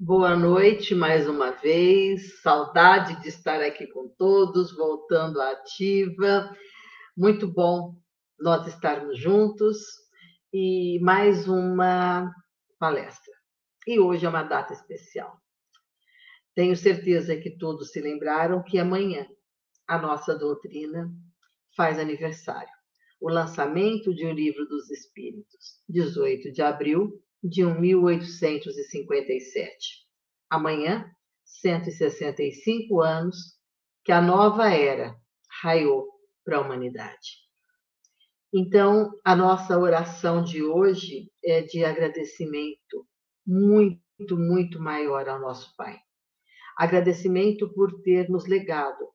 Boa noite mais uma vez. Saudade de estar aqui com todos, voltando à ativa. Muito bom nós estarmos juntos e mais uma palestra. E hoje é uma data especial. Tenho certeza que todos se lembraram que amanhã a nossa doutrina faz aniversário. O lançamento de um livro dos Espíritos, 18 de abril de 1857. Amanhã, 165 anos que a nova era raiou para a humanidade. Então, a nossa oração de hoje é de agradecimento muito, muito maior ao nosso Pai. Agradecimento por ter nos legado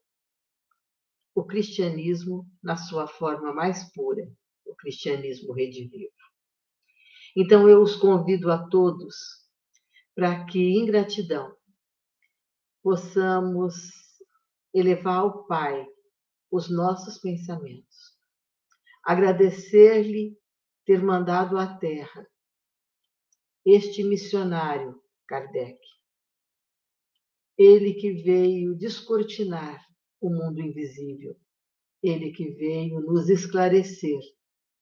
o cristianismo na sua forma mais pura, o cristianismo redivivo. Então eu os convido a todos para que, em gratidão, possamos elevar ao Pai os nossos pensamentos, agradecer-lhe ter mandado à Terra este missionário Kardec, ele que veio descortinar o mundo invisível, ele que veio nos esclarecer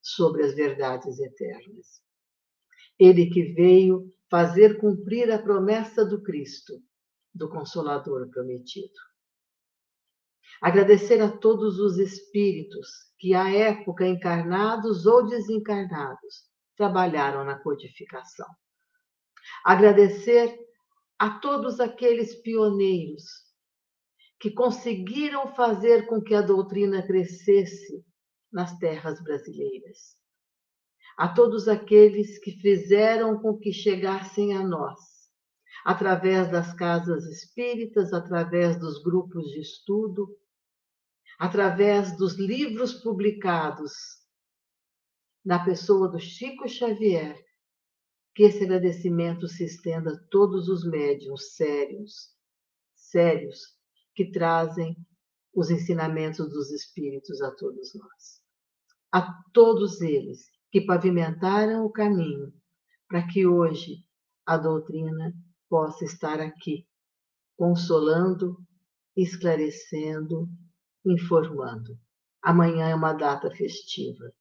sobre as verdades eternas. Ele que veio fazer cumprir a promessa do Cristo, do Consolador prometido. Agradecer a todos os espíritos que, à época, encarnados ou desencarnados, trabalharam na codificação. Agradecer a todos aqueles pioneiros que conseguiram fazer com que a doutrina crescesse nas terras brasileiras. A todos aqueles que fizeram com que chegassem a nós, através das casas espíritas, através dos grupos de estudo, através dos livros publicados na pessoa do Chico Xavier, que esse agradecimento se estenda a todos os médiums sérios, sérios, que trazem os ensinamentos dos Espíritos a todos nós. A todos eles que pavimentaram o caminho para que hoje a doutrina possa estar aqui, consolando, esclarecendo, informando. Amanhã é uma data festiva,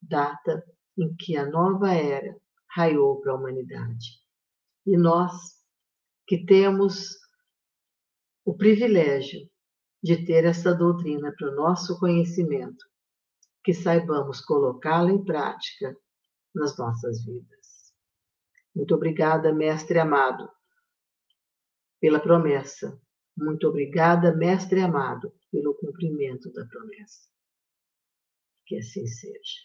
data em que a nova era raiou para a humanidade. E nós, que temos o privilégio de ter essa doutrina para o nosso conhecimento, que saibamos colocá-la em prática nas nossas vidas. Muito obrigada, Mestre amado, pela promessa. Muito obrigada, Mestre amado, pelo cumprimento da promessa. Que assim seja.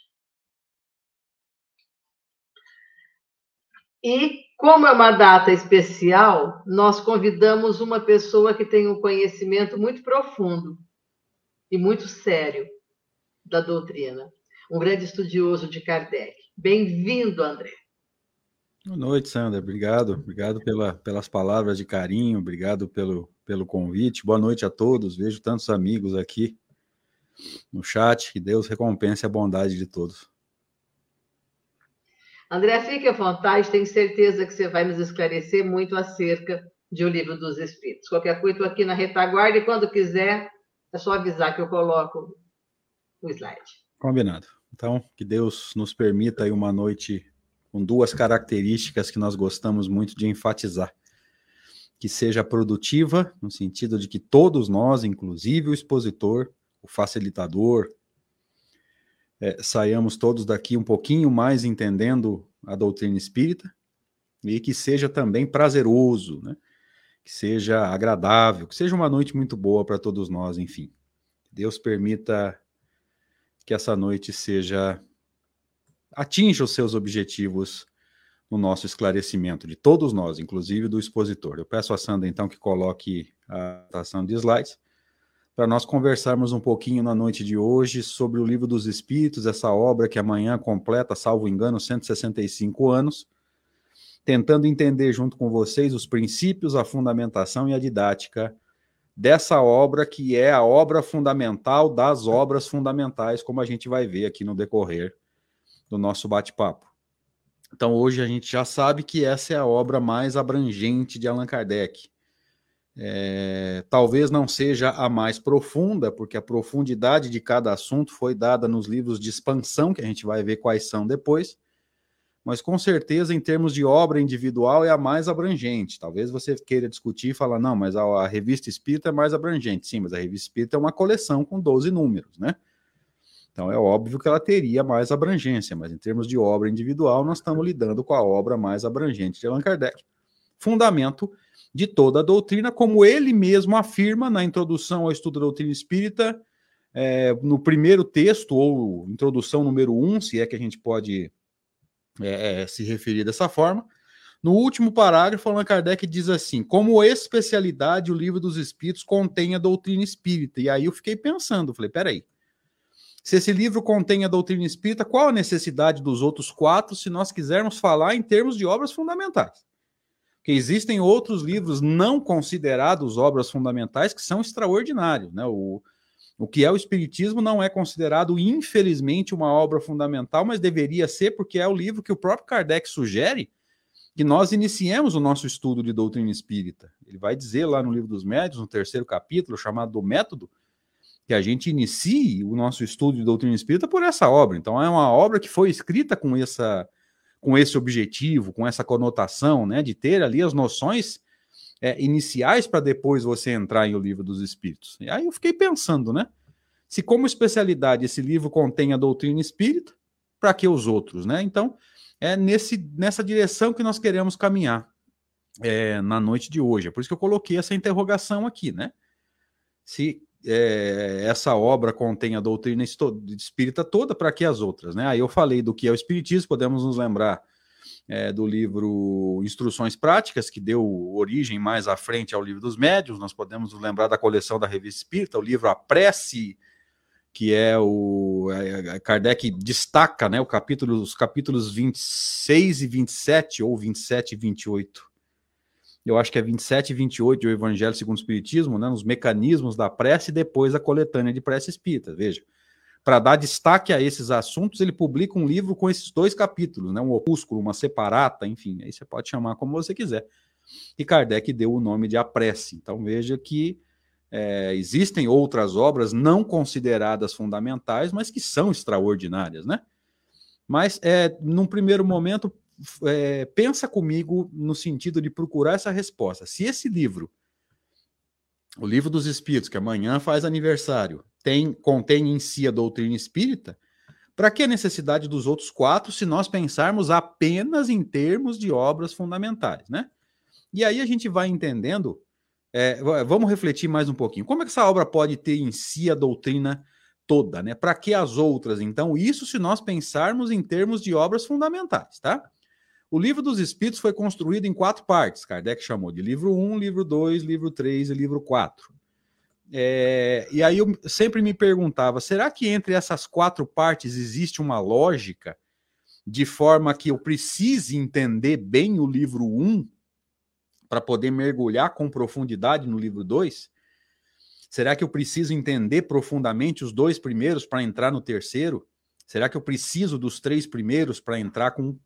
E, como é uma data especial, nós convidamos uma pessoa que tem um conhecimento muito profundo e muito sério da doutrina, um grande estudioso de Kardec. Bem-vindo, André. Boa noite, Sandra. Obrigado. Obrigado pela, pelas palavras de carinho, obrigado pelo, pelo convite. Boa noite a todos. Vejo tantos amigos aqui no chat. Que Deus recompense a bondade de todos. André, fique à vontade, tenho certeza que você vai nos esclarecer muito acerca de O Livro dos Espíritos. Qualquer coisa, estou aqui na retaguarda e quando quiser, é só avisar que eu coloco o slide. Combinado. Então, que Deus nos permita aí uma noite com duas características que nós gostamos muito de enfatizar. Que seja produtiva, no sentido de que todos nós, inclusive o expositor, o facilitador, é, saiamos todos daqui um pouquinho mais entendendo a doutrina espírita e que seja também prazeroso, né? que seja agradável, que seja uma noite muito boa para todos nós, enfim. Deus permita que essa noite seja atinja os seus objetivos no nosso esclarecimento de todos nós, inclusive do expositor. Eu peço a Sandra então que coloque a ação de slides para nós conversarmos um pouquinho na noite de hoje sobre o Livro dos Espíritos, essa obra que amanhã completa, salvo engano, 165 anos, tentando entender junto com vocês os princípios, a fundamentação e a didática dessa obra que é a obra fundamental das obras fundamentais, como a gente vai ver aqui no decorrer do nosso bate-papo. Então, hoje a gente já sabe que essa é a obra mais abrangente de Allan Kardec. É, talvez não seja a mais profunda, porque a profundidade de cada assunto foi dada nos livros de expansão, que a gente vai ver quais são depois, mas com certeza, em termos de obra individual, é a mais abrangente. Talvez você queira discutir e falar, não, mas a, a revista Espírita é mais abrangente. Sim, mas a revista Espírita é uma coleção com 12 números, né? Então é óbvio que ela teria mais abrangência, mas em termos de obra individual, nós estamos lidando com a obra mais abrangente de Allan Kardec. Fundamento de toda a doutrina, como ele mesmo afirma na introdução ao estudo da doutrina espírita, é, no primeiro texto, ou introdução número um, se é que a gente pode é, é, se referir dessa forma. No último parágrafo, Allan Kardec diz assim: como especialidade, o livro dos Espíritos contém a doutrina espírita. E aí eu fiquei pensando, falei, peraí, se esse livro contém a doutrina espírita, qual a necessidade dos outros quatro se nós quisermos falar em termos de obras fundamentais? Porque existem outros livros não considerados obras fundamentais que são extraordinários. Né? O, o que é o Espiritismo não é considerado, infelizmente, uma obra fundamental, mas deveria ser, porque é o livro que o próprio Kardec sugere que nós iniciemos o nosso estudo de doutrina espírita. Ele vai dizer lá no Livro dos Médios, no terceiro capítulo, chamado do Método, que a gente inicie o nosso estudo de doutrina espírita por essa obra. Então é uma obra que foi escrita com essa com esse objetivo, com essa conotação, né, de ter ali as noções é, iniciais para depois você entrar em o livro dos Espíritos. E aí eu fiquei pensando, né, se como especialidade esse livro contém a doutrina espírita, para que os outros, né? Então é nesse nessa direção que nós queremos caminhar é, na noite de hoje. É por isso que eu coloquei essa interrogação aqui, né? Se é, essa obra contém a doutrina espírita toda, para que as outras? Né? Aí eu falei do que é o Espiritismo, podemos nos lembrar é, do livro Instruções Práticas, que deu origem mais à frente ao livro dos médios, nós podemos lembrar da coleção da Revista Espírita, o livro A Prece, que é o. É, Kardec destaca né, o capítulo, os capítulos 26 e 27, ou 27 e 28 eu acho que é 27 e 28 do Evangelho segundo o Espiritismo, né, nos mecanismos da prece e depois a coletânea de prece espírita. Veja, para dar destaque a esses assuntos, ele publica um livro com esses dois capítulos, né, um opúsculo, uma separata, enfim, aí você pode chamar como você quiser. E Kardec deu o nome de A Prece. Então veja que é, existem outras obras não consideradas fundamentais, mas que são extraordinárias, né? Mas, é, num primeiro momento, é, pensa comigo no sentido de procurar essa resposta. Se esse livro, o livro dos Espíritos, que amanhã faz aniversário, tem contém em si a doutrina espírita, para que a necessidade dos outros quatro se nós pensarmos apenas em termos de obras fundamentais, né? E aí a gente vai entendendo, é, vamos refletir mais um pouquinho. Como é que essa obra pode ter em si a doutrina toda, né? Para que as outras? Então, isso se nós pensarmos em termos de obras fundamentais, tá? O livro dos Espíritos foi construído em quatro partes. Kardec chamou de livro 1, livro 2, livro 3 e livro 4. É, e aí eu sempre me perguntava: será que entre essas quatro partes existe uma lógica de forma que eu precise entender bem o livro 1 para poder mergulhar com profundidade no livro 2? Será que eu preciso entender profundamente os dois primeiros para entrar no terceiro? Será que eu preciso dos três primeiros para entrar com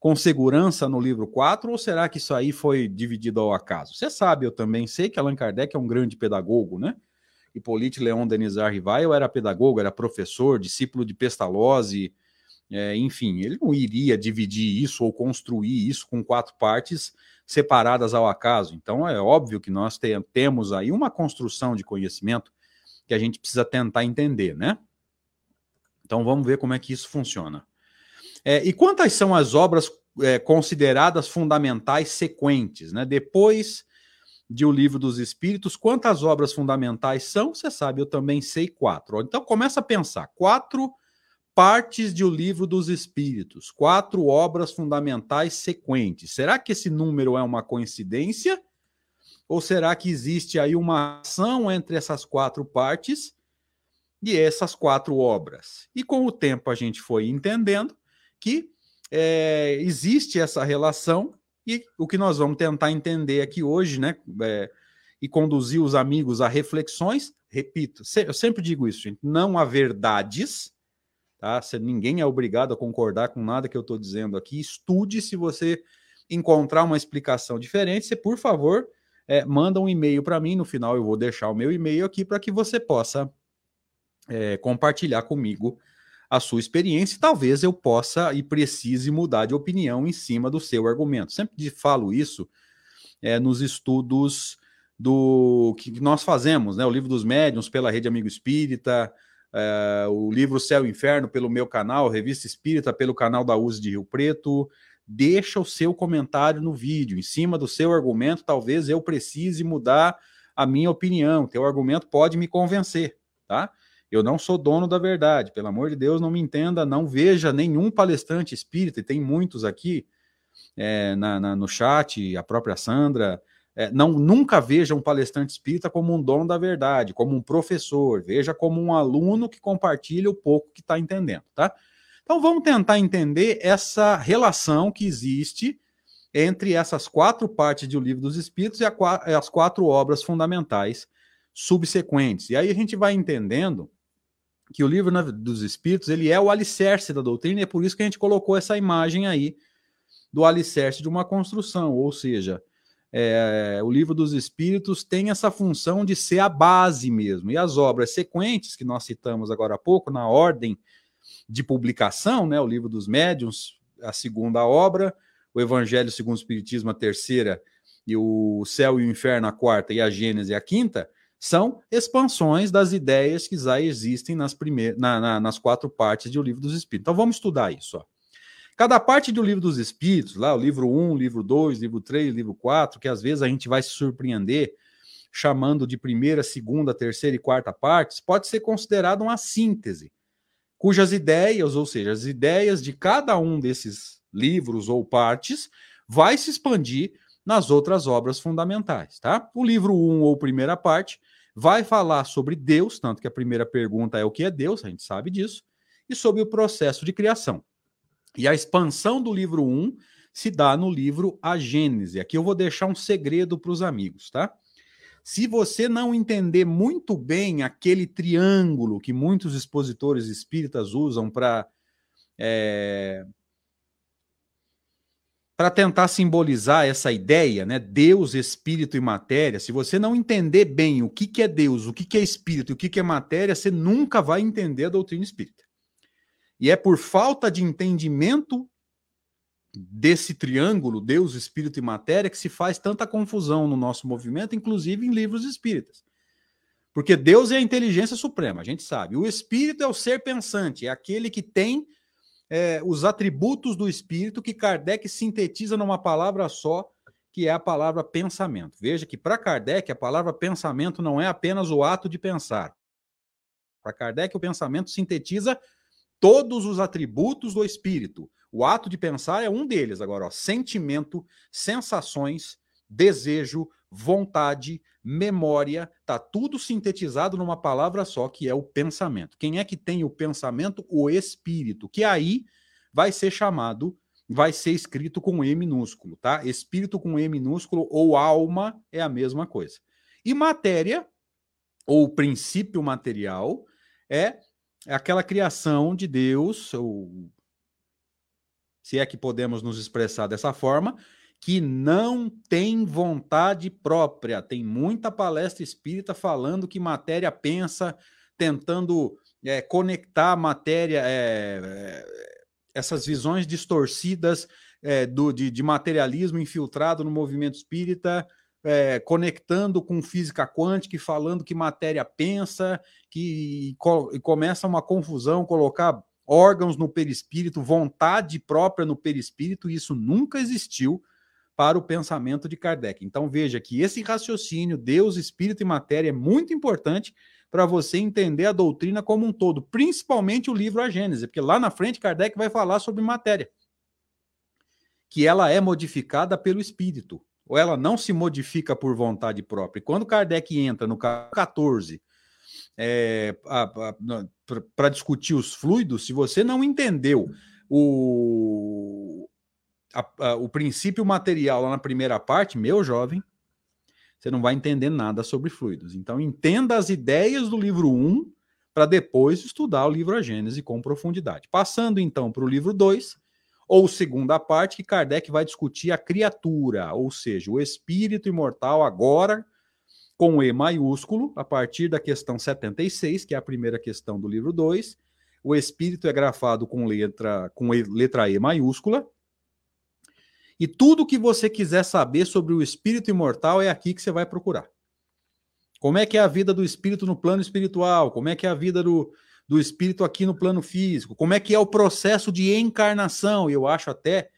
com segurança no livro 4 ou será que isso aí foi dividido ao acaso? Você sabe, eu também sei que Allan Kardec é um grande pedagogo, né? Hippolyte Leon Denisard Rivail era pedagogo, era professor, discípulo de Pestalozzi, é, enfim, ele não iria dividir isso ou construir isso com quatro partes separadas ao acaso. Então é óbvio que nós te, temos aí uma construção de conhecimento que a gente precisa tentar entender, né? Então vamos ver como é que isso funciona. É, e quantas são as obras é, consideradas fundamentais sequentes? Né? Depois de O Livro dos Espíritos, quantas obras fundamentais são? Você sabe, eu também sei quatro. Então começa a pensar: quatro partes de O Livro dos Espíritos, quatro obras fundamentais sequentes. Será que esse número é uma coincidência? Ou será que existe aí uma ação entre essas quatro partes e essas quatro obras? E com o tempo a gente foi entendendo que é, existe essa relação e o que nós vamos tentar entender aqui hoje, né, é, e conduzir os amigos a reflexões, repito, eu sempre digo isso, gente, não há verdades, tá? Se ninguém é obrigado a concordar com nada que eu estou dizendo aqui. Estude se você encontrar uma explicação diferente, você, por favor, é, manda um e-mail para mim. No final, eu vou deixar o meu e-mail aqui para que você possa é, compartilhar comigo a sua experiência e talvez eu possa e precise mudar de opinião em cima do seu argumento. Sempre falo isso é, nos estudos do que nós fazemos, né? O livro dos médiuns pela Rede Amigo Espírita, é, o livro Céu e Inferno pelo meu canal, Revista Espírita pelo canal da USE de Rio Preto. Deixa o seu comentário no vídeo, em cima do seu argumento, talvez eu precise mudar a minha opinião. Teu argumento pode me convencer, tá? Eu não sou dono da verdade, pelo amor de Deus, não me entenda, não veja nenhum palestrante espírita, e tem muitos aqui é, na, na, no chat, a própria Sandra, é, não nunca veja um palestrante espírita como um dono da verdade, como um professor, veja como um aluno que compartilha o pouco que está entendendo, tá? Então vamos tentar entender essa relação que existe entre essas quatro partes do Livro dos Espíritos e a, as quatro obras fundamentais subsequentes. E aí a gente vai entendendo que o Livro dos Espíritos ele é o alicerce da doutrina e é por isso que a gente colocou essa imagem aí do alicerce de uma construção, ou seja, é, o livro dos Espíritos tem essa função de ser a base mesmo. E as obras sequentes que nós citamos agora há pouco, na ordem de publicação, né, o livro dos Médiuns, a segunda obra, o Evangelho segundo o Espiritismo, a terceira, e o Céu e o Inferno, a quarta, e a Gênese, a quinta, são expansões das ideias que já existem nas, primeiras, na, na, nas quatro partes do livro dos Espíritos. Então vamos estudar isso. Ó. Cada parte do livro dos Espíritos, lá o livro 1, livro 2, livro 3, livro 4, que às vezes a gente vai se surpreender chamando de primeira, segunda, terceira e quarta partes, pode ser considerado uma síntese, cujas ideias, ou seja, as ideias de cada um desses livros ou partes, vai se expandir nas outras obras fundamentais, tá? O livro 1 ou primeira parte vai falar sobre Deus, tanto que a primeira pergunta é o que é Deus, a gente sabe disso, e sobre o processo de criação. E a expansão do livro 1 se dá no livro A Gênese. Aqui eu vou deixar um segredo para os amigos, tá? Se você não entender muito bem aquele triângulo que muitos expositores espíritas usam para é, para tentar simbolizar essa ideia, né? Deus, espírito e matéria. Se você não entender bem o que, que é Deus, o que, que é espírito e o que, que é matéria, você nunca vai entender a doutrina espírita. E é por falta de entendimento desse triângulo, Deus, Espírito e Matéria, que se faz tanta confusão no nosso movimento, inclusive em livros espíritas. Porque Deus é a inteligência suprema, a gente sabe. O Espírito é o ser pensante, é aquele que tem é, os atributos do Espírito que Kardec sintetiza numa palavra só, que é a palavra pensamento. Veja que para Kardec a palavra pensamento não é apenas o ato de pensar. Para Kardec o pensamento sintetiza todos os atributos do espírito. O ato de pensar é um deles. Agora, ó, sentimento, sensações, desejo, vontade, memória, tá tudo sintetizado numa palavra só, que é o pensamento. Quem é que tem o pensamento? O espírito, que aí vai ser chamado, vai ser escrito com E minúsculo, tá? Espírito com E minúsculo ou alma é a mesma coisa. E matéria, ou princípio material, é aquela criação de Deus, ou se é que podemos nos expressar dessa forma, que não tem vontade própria. Tem muita palestra espírita falando que matéria pensa, tentando é, conectar matéria, é, é, essas visões distorcidas é, do, de, de materialismo infiltrado no movimento espírita é, conectando com física quântica e falando que matéria pensa, que e começa uma confusão, colocar órgãos no perispírito, vontade própria no perispírito, e isso nunca existiu para o pensamento de Kardec. Então veja que esse raciocínio, Deus, espírito e matéria, é muito importante para você entender a doutrina como um todo, principalmente o livro A Gênese, porque lá na frente Kardec vai falar sobre matéria, que ela é modificada pelo espírito ou ela não se modifica por vontade própria. E quando Kardec entra no 14 é, para discutir os fluidos, se você não entendeu o, a, a, o princípio material lá na primeira parte, meu jovem, você não vai entender nada sobre fluidos. Então, entenda as ideias do livro 1 para depois estudar o livro A Gênese com profundidade. Passando então para o livro 2, ou segunda parte, que Kardec vai discutir a criatura, ou seja, o espírito imortal agora com E maiúsculo, a partir da questão 76, que é a primeira questão do livro 2. O espírito é grafado com letra com letra E maiúscula. E tudo que você quiser saber sobre o espírito imortal é aqui que você vai procurar. Como é que é a vida do espírito no plano espiritual? Como é que é a vida do, do espírito aqui no plano físico? Como é que é o processo de encarnação? Eu acho até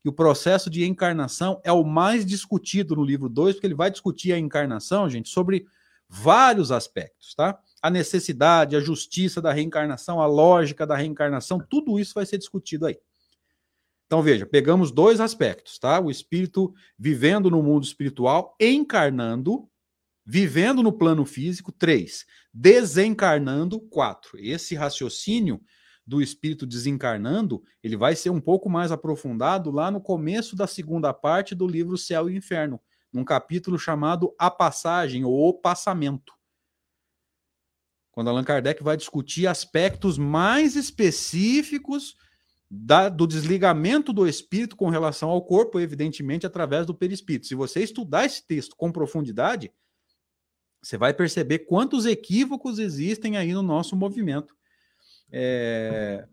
que o processo de encarnação é o mais discutido no livro 2, porque ele vai discutir a encarnação, gente, sobre vários aspectos, tá? A necessidade, a justiça da reencarnação, a lógica da reencarnação, tudo isso vai ser discutido aí. Então, veja, pegamos dois aspectos, tá? O espírito vivendo no mundo espiritual, encarnando, vivendo no plano físico, três. Desencarnando, quatro. Esse raciocínio do espírito desencarnando, ele vai ser um pouco mais aprofundado lá no começo da segunda parte do livro Céu e Inferno, num capítulo chamado A Passagem ou O Passamento. Quando Allan Kardec vai discutir aspectos mais específicos da, do desligamento do espírito com relação ao corpo, evidentemente através do perispírito. Se você estudar esse texto com profundidade, você vai perceber quantos equívocos existem aí no nosso movimento é,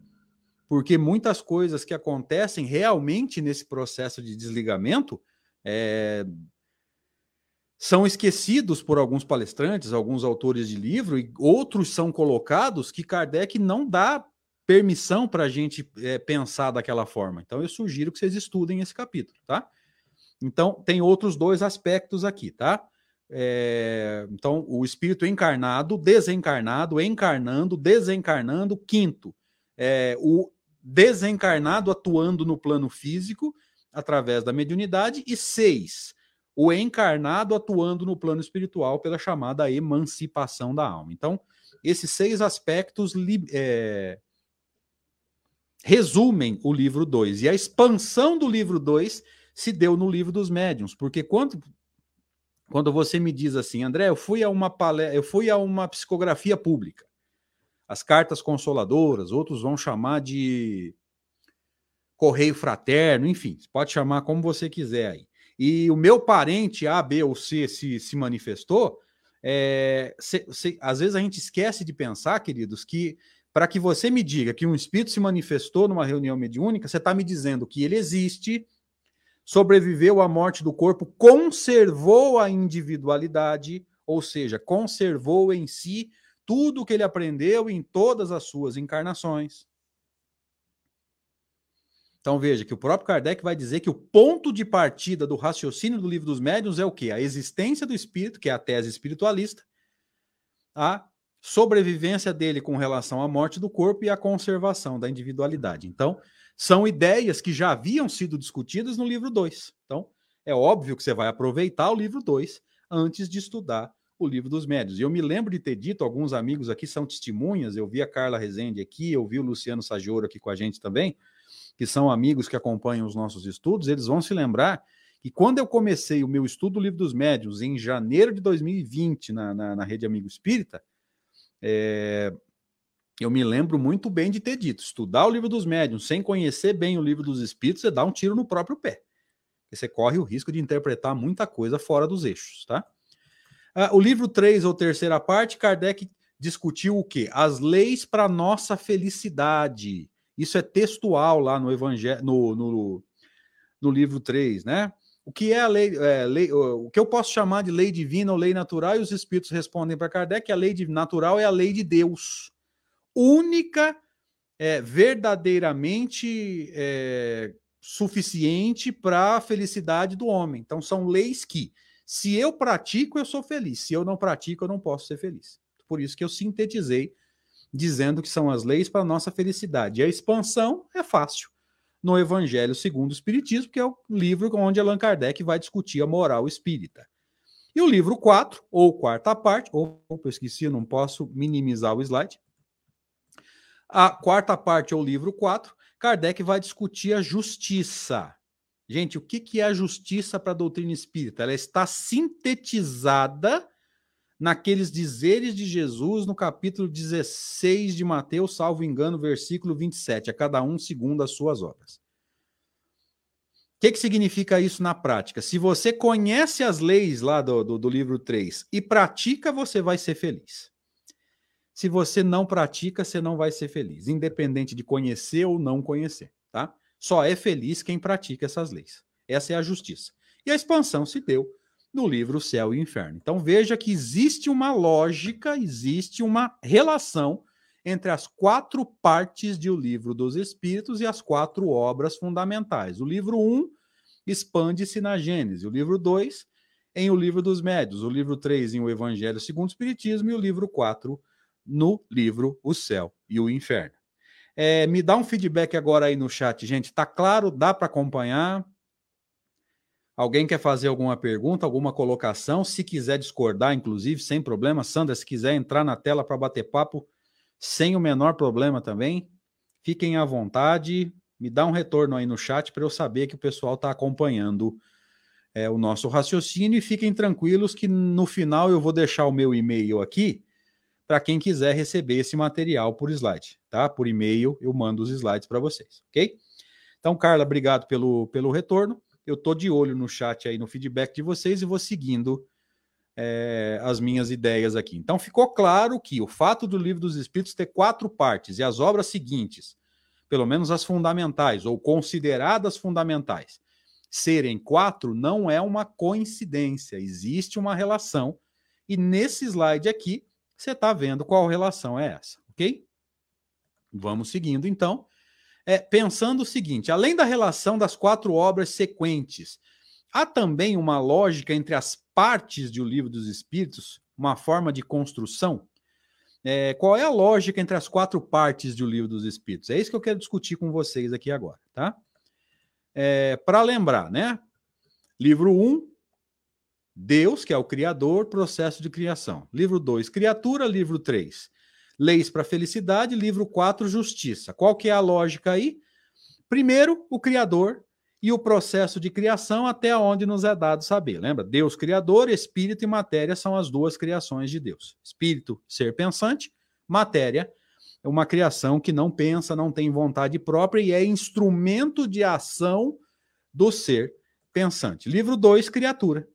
porque muitas coisas que acontecem realmente nesse processo de desligamento é, são esquecidos por alguns palestrantes, alguns autores de livro, e outros são colocados que Kardec não dá permissão para a gente é, pensar daquela forma. Então, eu sugiro que vocês estudem esse capítulo, tá? Então, tem outros dois aspectos aqui, tá? É, então, o espírito encarnado, desencarnado, encarnando, desencarnando. Quinto, é, o desencarnado atuando no plano físico através da mediunidade. E seis, o encarnado atuando no plano espiritual pela chamada emancipação da alma. Então, esses seis aspectos é, resumem o livro 2. E a expansão do livro 2 se deu no livro dos médiuns, porque quando quando você me diz assim, André, eu fui a uma palestra, eu fui a uma psicografia pública. As cartas consoladoras, outros vão chamar de correio fraterno, enfim, pode chamar como você quiser aí. E o meu parente A, B ou C se, se manifestou, é, se, se, às vezes a gente esquece de pensar, queridos, que para que você me diga que um espírito se manifestou numa reunião mediúnica, você está me dizendo que ele existe, sobreviveu à morte do corpo, conservou a individualidade, ou seja, conservou em si tudo o que ele aprendeu em todas as suas encarnações. Então veja que o próprio Kardec vai dizer que o ponto de partida do raciocínio do livro dos médiuns é o quê? A existência do espírito, que é a tese espiritualista, a sobrevivência dele com relação à morte do corpo e a conservação da individualidade. Então, são ideias que já haviam sido discutidas no livro 2. Então, é óbvio que você vai aproveitar o livro 2 antes de estudar o livro dos médios. E eu me lembro de ter dito, alguns amigos aqui são testemunhas, eu vi a Carla Rezende aqui, eu vi o Luciano Sagioro aqui com a gente também, que são amigos que acompanham os nossos estudos, eles vão se lembrar que quando eu comecei o meu estudo do livro dos médios em janeiro de 2020 na, na, na Rede Amigo Espírita, é, eu me lembro muito bem de ter dito: estudar o livro dos médiuns sem conhecer bem o livro dos espíritos, você dá um tiro no próprio pé. Você corre o risco de interpretar muita coisa fora dos eixos, tá? Ah, o livro 3 ou terceira parte, Kardec discutiu o quê? As leis para nossa felicidade. Isso é textual lá no evangelho, no, no, no livro 3, né? O que é a lei, é, lei, o que eu posso chamar de lei divina ou lei natural? E os espíritos respondem para Kardec: a lei natural é a lei de Deus única, é, verdadeiramente é, suficiente para a felicidade do homem. Então, são leis que, se eu pratico, eu sou feliz. Se eu não pratico, eu não posso ser feliz. Por isso que eu sintetizei dizendo que são as leis para a nossa felicidade. E a expansão é fácil. No Evangelho segundo o Espiritismo, que é o livro onde Allan Kardec vai discutir a moral espírita. E o livro 4, ou quarta parte, ou eu esqueci, não posso minimizar o slide. A quarta parte é o livro 4. Kardec vai discutir a justiça. Gente, o que é a justiça para a doutrina espírita? Ela está sintetizada naqueles dizeres de Jesus no capítulo 16 de Mateus, salvo engano, versículo 27, a cada um segundo as suas obras. O que, que significa isso na prática? Se você conhece as leis lá do, do, do livro 3 e pratica, você vai ser feliz. Se você não pratica, você não vai ser feliz, independente de conhecer ou não conhecer, tá? Só é feliz quem pratica essas leis. Essa é a justiça. E a expansão se deu no livro Céu e Inferno. Então veja que existe uma lógica, existe uma relação entre as quatro partes de O Livro dos Espíritos e as quatro obras fundamentais. O livro 1 um expande-se na Gênese, o livro 2 em O Livro dos Médios, o livro 3 em O Evangelho segundo o Espiritismo e o livro 4 no livro O Céu e o Inferno. É, me dá um feedback agora aí no chat, gente. Tá claro? Dá para acompanhar? Alguém quer fazer alguma pergunta, alguma colocação? Se quiser discordar, inclusive, sem problema. Sandra, se quiser entrar na tela para bater papo, sem o menor problema também, fiquem à vontade. Me dá um retorno aí no chat para eu saber que o pessoal está acompanhando é, o nosso raciocínio. E fiquem tranquilos que no final eu vou deixar o meu e-mail aqui para quem quiser receber esse material por slide, tá? Por e-mail eu mando os slides para vocês, ok? Então, Carla, obrigado pelo, pelo retorno eu tô de olho no chat aí, no feedback de vocês e vou seguindo é, as minhas ideias aqui. Então, ficou claro que o fato do Livro dos Espíritos ter quatro partes e as obras seguintes, pelo menos as fundamentais, ou consideradas fundamentais, serem quatro, não é uma coincidência, existe uma relação. E nesse slide aqui, você está vendo qual relação é essa, ok? Vamos seguindo, então é, pensando o seguinte: além da relação das quatro obras sequentes, há também uma lógica entre as partes de O Livro dos Espíritos, uma forma de construção? É, qual é a lógica entre as quatro partes de O Livro dos Espíritos? É isso que eu quero discutir com vocês aqui agora, tá? É, Para lembrar, né? Livro 1, um, Deus, que é o Criador, processo de criação. Livro 2, criatura. Livro 3, Leis para Felicidade, livro 4, Justiça. Qual que é a lógica aí? Primeiro, o Criador e o processo de criação até onde nos é dado saber. Lembra? Deus Criador, Espírito e matéria são as duas criações de Deus. Espírito, ser pensante, matéria, é uma criação que não pensa, não tem vontade própria e é instrumento de ação do ser pensante. Livro 2, criatura.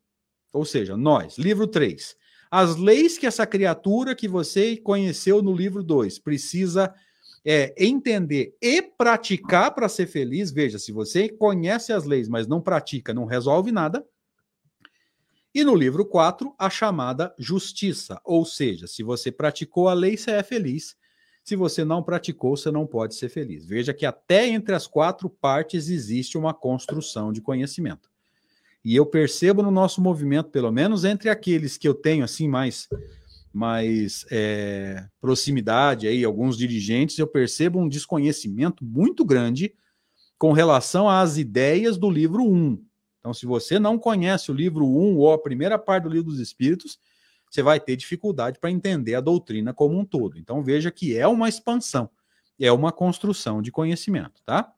Ou seja, nós. Livro 3, as leis que essa criatura que você conheceu no livro 2 precisa é, entender e praticar para ser feliz. Veja, se você conhece as leis, mas não pratica, não resolve nada. E no livro 4, a chamada justiça. Ou seja, se você praticou a lei, você é feliz. Se você não praticou, você não pode ser feliz. Veja que até entre as quatro partes existe uma construção de conhecimento. E eu percebo no nosso movimento, pelo menos entre aqueles que eu tenho assim mais mais é, proximidade aí, alguns dirigentes, eu percebo um desconhecimento muito grande com relação às ideias do livro 1. Então, se você não conhece o livro 1 ou a primeira parte do livro dos Espíritos, você vai ter dificuldade para entender a doutrina como um todo. Então, veja que é uma expansão, é uma construção de conhecimento, tá?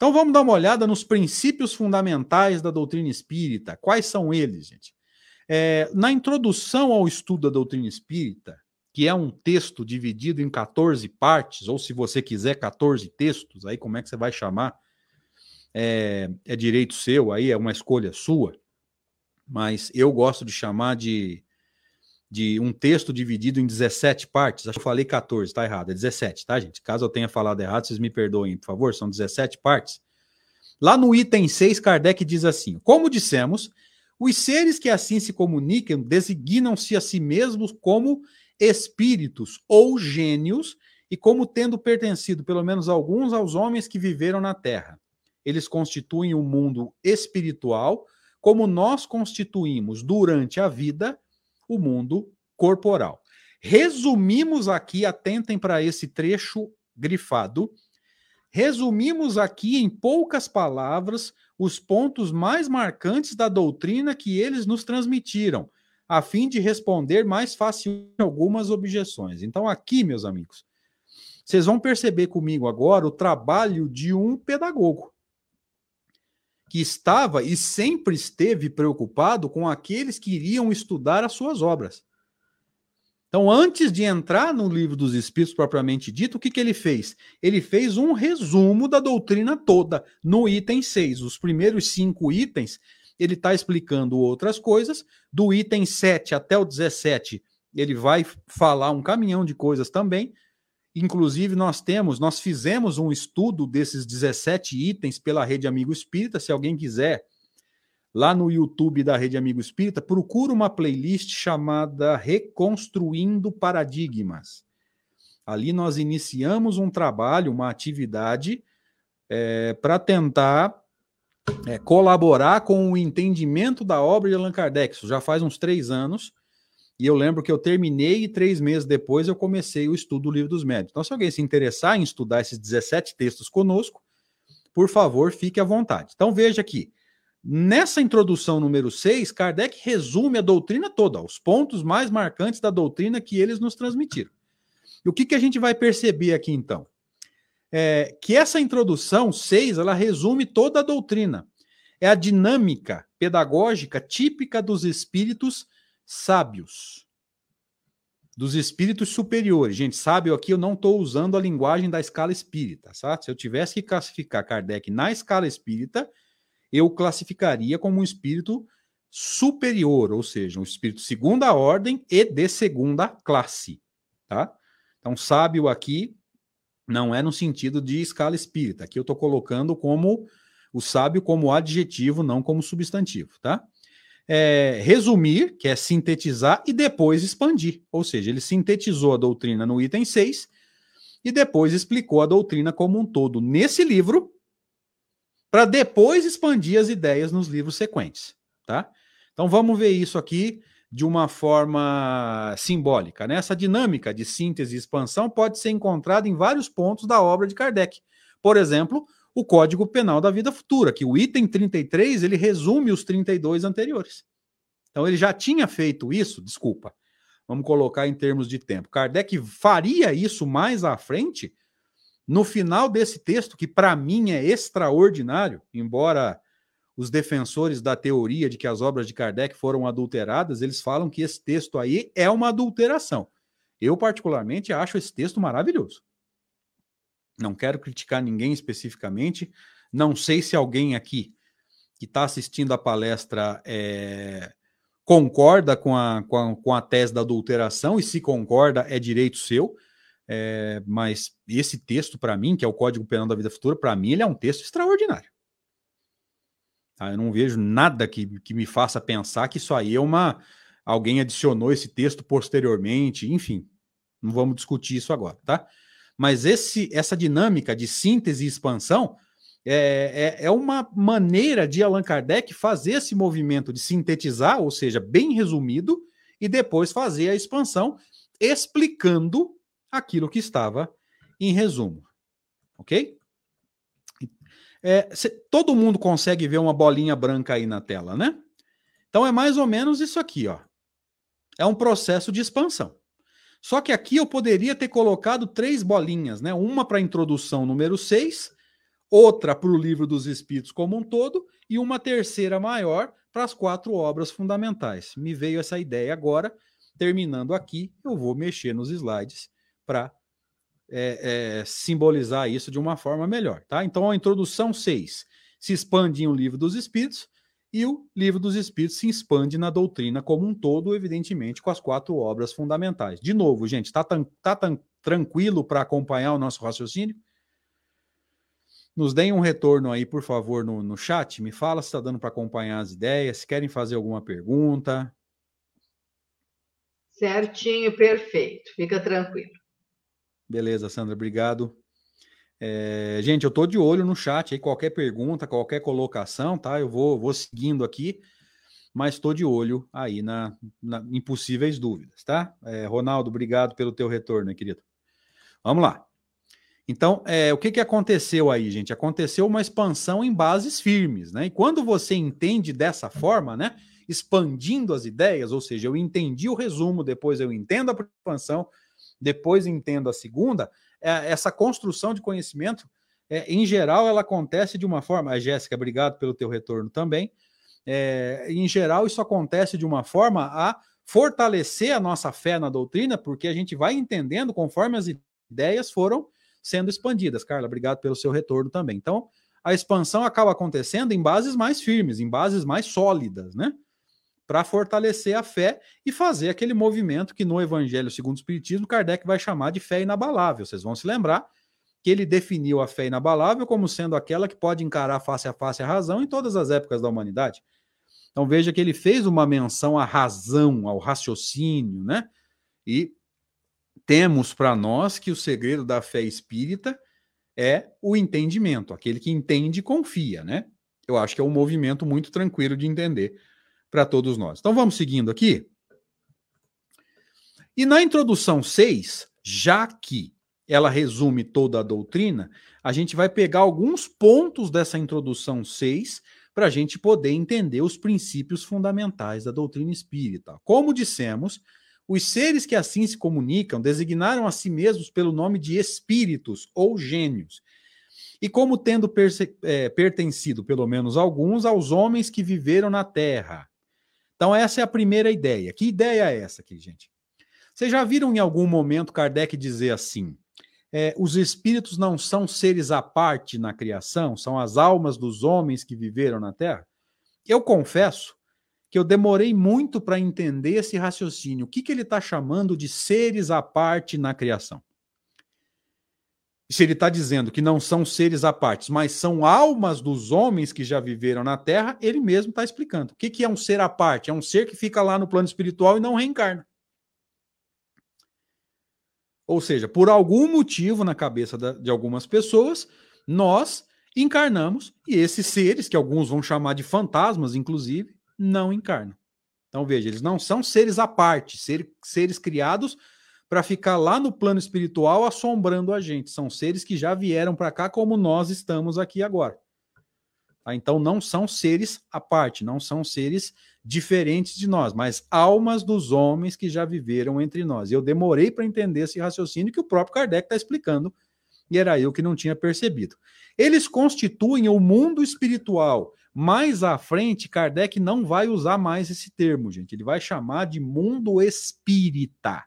Então vamos dar uma olhada nos princípios fundamentais da doutrina espírita. Quais são eles, gente? É, na introdução ao estudo da doutrina espírita, que é um texto dividido em 14 partes, ou se você quiser 14 textos, aí como é que você vai chamar? É, é direito seu, aí é uma escolha sua, mas eu gosto de chamar de de um texto dividido em 17 partes. Acho que eu falei 14, tá errado. É 17, tá, gente? Caso eu tenha falado errado, vocês me perdoem, por favor. São 17 partes. Lá no item 6, Kardec diz assim: Como dissemos, os seres que assim se comunicam designam-se a si mesmos como espíritos ou gênios e como tendo pertencido, pelo menos alguns, aos homens que viveram na Terra. Eles constituem o um mundo espiritual, como nós constituímos durante a vida o mundo corporal. Resumimos aqui, atentem para esse trecho grifado. Resumimos aqui em poucas palavras os pontos mais marcantes da doutrina que eles nos transmitiram, a fim de responder mais facilmente algumas objeções. Então, aqui, meus amigos, vocês vão perceber comigo agora o trabalho de um pedagogo que estava e sempre esteve preocupado com aqueles que iriam estudar as suas obras. Então, antes de entrar no livro dos Espíritos propriamente dito, o que, que ele fez? Ele fez um resumo da doutrina toda no item 6. Os primeiros cinco itens, ele está explicando outras coisas. Do item 7 até o 17, ele vai falar um caminhão de coisas também. Inclusive, nós temos, nós fizemos um estudo desses 17 itens pela Rede Amigo Espírita. Se alguém quiser lá no YouTube da Rede Amigo Espírita, procura uma playlist chamada Reconstruindo Paradigmas. Ali nós iniciamos um trabalho, uma atividade é, para tentar é, colaborar com o entendimento da obra de Allan Kardec. Isso já faz uns três anos. E eu lembro que eu terminei e três meses depois eu comecei o estudo do Livro dos Médios. Então, se alguém se interessar em estudar esses 17 textos conosco, por favor, fique à vontade. Então, veja aqui. Nessa introdução número 6, Kardec resume a doutrina toda, os pontos mais marcantes da doutrina que eles nos transmitiram. E o que, que a gente vai perceber aqui então? É que essa introdução 6, ela resume toda a doutrina. É a dinâmica pedagógica típica dos espíritos sábios. Dos espíritos superiores. Gente, sábio aqui eu não estou usando a linguagem da escala espírita, sabe? Se eu tivesse que classificar Kardec na escala espírita, eu classificaria como um espírito superior, ou seja, um espírito segunda ordem e de segunda classe, tá? Então, sábio aqui não é no sentido de escala espírita. Aqui eu estou colocando como o sábio como adjetivo, não como substantivo, tá? É, resumir, que é sintetizar, e depois expandir. Ou seja, ele sintetizou a doutrina no item 6 e depois explicou a doutrina como um todo nesse livro, para depois expandir as ideias nos livros sequentes, tá? Então vamos ver isso aqui de uma forma simbólica. Né? Essa dinâmica de síntese e expansão pode ser encontrada em vários pontos da obra de Kardec. Por exemplo, o Código Penal da Vida Futura, que o item 33 ele resume os 32 anteriores. Então ele já tinha feito isso, desculpa, vamos colocar em termos de tempo. Kardec faria isso mais à frente no final desse texto, que para mim é extraordinário, embora os defensores da teoria de que as obras de Kardec foram adulteradas, eles falam que esse texto aí é uma adulteração. Eu, particularmente, acho esse texto maravilhoso. Não quero criticar ninguém especificamente. Não sei se alguém aqui que está assistindo a palestra é, concorda com a, com, a, com a tese da adulteração, e se concorda, é direito seu. É, mas esse texto, para mim, que é o Código Penal da Vida Futura, para mim, ele é um texto extraordinário. Tá? Eu não vejo nada que, que me faça pensar que isso aí é uma. Alguém adicionou esse texto posteriormente, enfim. Não vamos discutir isso agora, tá? Mas esse, essa dinâmica de síntese e expansão é, é, é uma maneira de Allan Kardec fazer esse movimento de sintetizar, ou seja, bem resumido, e depois fazer a expansão, explicando aquilo que estava em resumo. Ok? É, cê, todo mundo consegue ver uma bolinha branca aí na tela, né? Então é mais ou menos isso aqui, ó. É um processo de expansão. Só que aqui eu poderia ter colocado três bolinhas, né? Uma para a introdução número 6, outra para o livro dos Espíritos como um todo, e uma terceira maior para as quatro obras fundamentais. Me veio essa ideia agora. Terminando aqui, eu vou mexer nos slides para é, é, simbolizar isso de uma forma melhor. Tá? Então, a introdução 6 se expande em o livro dos Espíritos e o livro dos Espíritos se expande na doutrina como um todo, evidentemente, com as quatro obras fundamentais. De novo, gente, está tá, tá tranquilo para acompanhar o nosso raciocínio? Nos deem um retorno aí, por favor, no, no chat. Me fala se está dando para acompanhar as ideias, se querem fazer alguma pergunta. Certinho, perfeito. Fica tranquilo. Beleza, Sandra, obrigado. É, gente, eu estou de olho no chat aí, qualquer pergunta, qualquer colocação, tá? Eu vou, vou seguindo aqui, mas estou de olho aí na, na impossíveis dúvidas, tá? É, Ronaldo, obrigado pelo teu retorno, querido. Vamos lá. Então, é, o que, que aconteceu aí, gente? Aconteceu uma expansão em bases firmes, né? E quando você entende dessa forma, né? Expandindo as ideias, ou seja, eu entendi o resumo, depois eu entendo a expansão, depois entendo a segunda, essa construção de conhecimento, é, em geral, ela acontece de uma forma. Jéssica, obrigado pelo teu retorno também. É, em geral, isso acontece de uma forma a fortalecer a nossa fé na doutrina, porque a gente vai entendendo conforme as ideias foram sendo expandidas. Carla, obrigado pelo seu retorno também. Então, a expansão acaba acontecendo em bases mais firmes, em bases mais sólidas, né? Para fortalecer a fé e fazer aquele movimento que no Evangelho segundo o Espiritismo Kardec vai chamar de fé inabalável. Vocês vão se lembrar que ele definiu a fé inabalável como sendo aquela que pode encarar face a face a razão em todas as épocas da humanidade. Então veja que ele fez uma menção à razão, ao raciocínio, né? E temos para nós que o segredo da fé espírita é o entendimento, aquele que entende confia, né? Eu acho que é um movimento muito tranquilo de entender para todos nós. Então vamos seguindo aqui. E na introdução 6, já que ela resume toda a doutrina, a gente vai pegar alguns pontos dessa introdução 6 para a gente poder entender os princípios fundamentais da doutrina espírita. Como dissemos, os seres que assim se comunicam designaram a si mesmos pelo nome de espíritos ou gênios. E como tendo é, pertencido, pelo menos alguns, aos homens que viveram na Terra. Então, essa é a primeira ideia. Que ideia é essa aqui, gente? Vocês já viram em algum momento Kardec dizer assim: é, os espíritos não são seres à parte na criação, são as almas dos homens que viveram na Terra? Eu confesso que eu demorei muito para entender esse raciocínio. O que, que ele está chamando de seres à parte na criação? Se ele está dizendo que não são seres à parte, mas são almas dos homens que já viveram na Terra, ele mesmo está explicando. O que, que é um ser à parte? É um ser que fica lá no plano espiritual e não reencarna. Ou seja, por algum motivo na cabeça de algumas pessoas, nós encarnamos e esses seres, que alguns vão chamar de fantasmas, inclusive, não encarnam. Então veja, eles não são seres à parte, ser, seres criados para ficar lá no plano espiritual assombrando a gente. São seres que já vieram para cá como nós estamos aqui agora. Tá? Então não são seres à parte, não são seres diferentes de nós, mas almas dos homens que já viveram entre nós. Eu demorei para entender esse raciocínio que o próprio Kardec está explicando, e era eu que não tinha percebido. Eles constituem o mundo espiritual. Mais à frente, Kardec não vai usar mais esse termo, gente. Ele vai chamar de mundo espírita.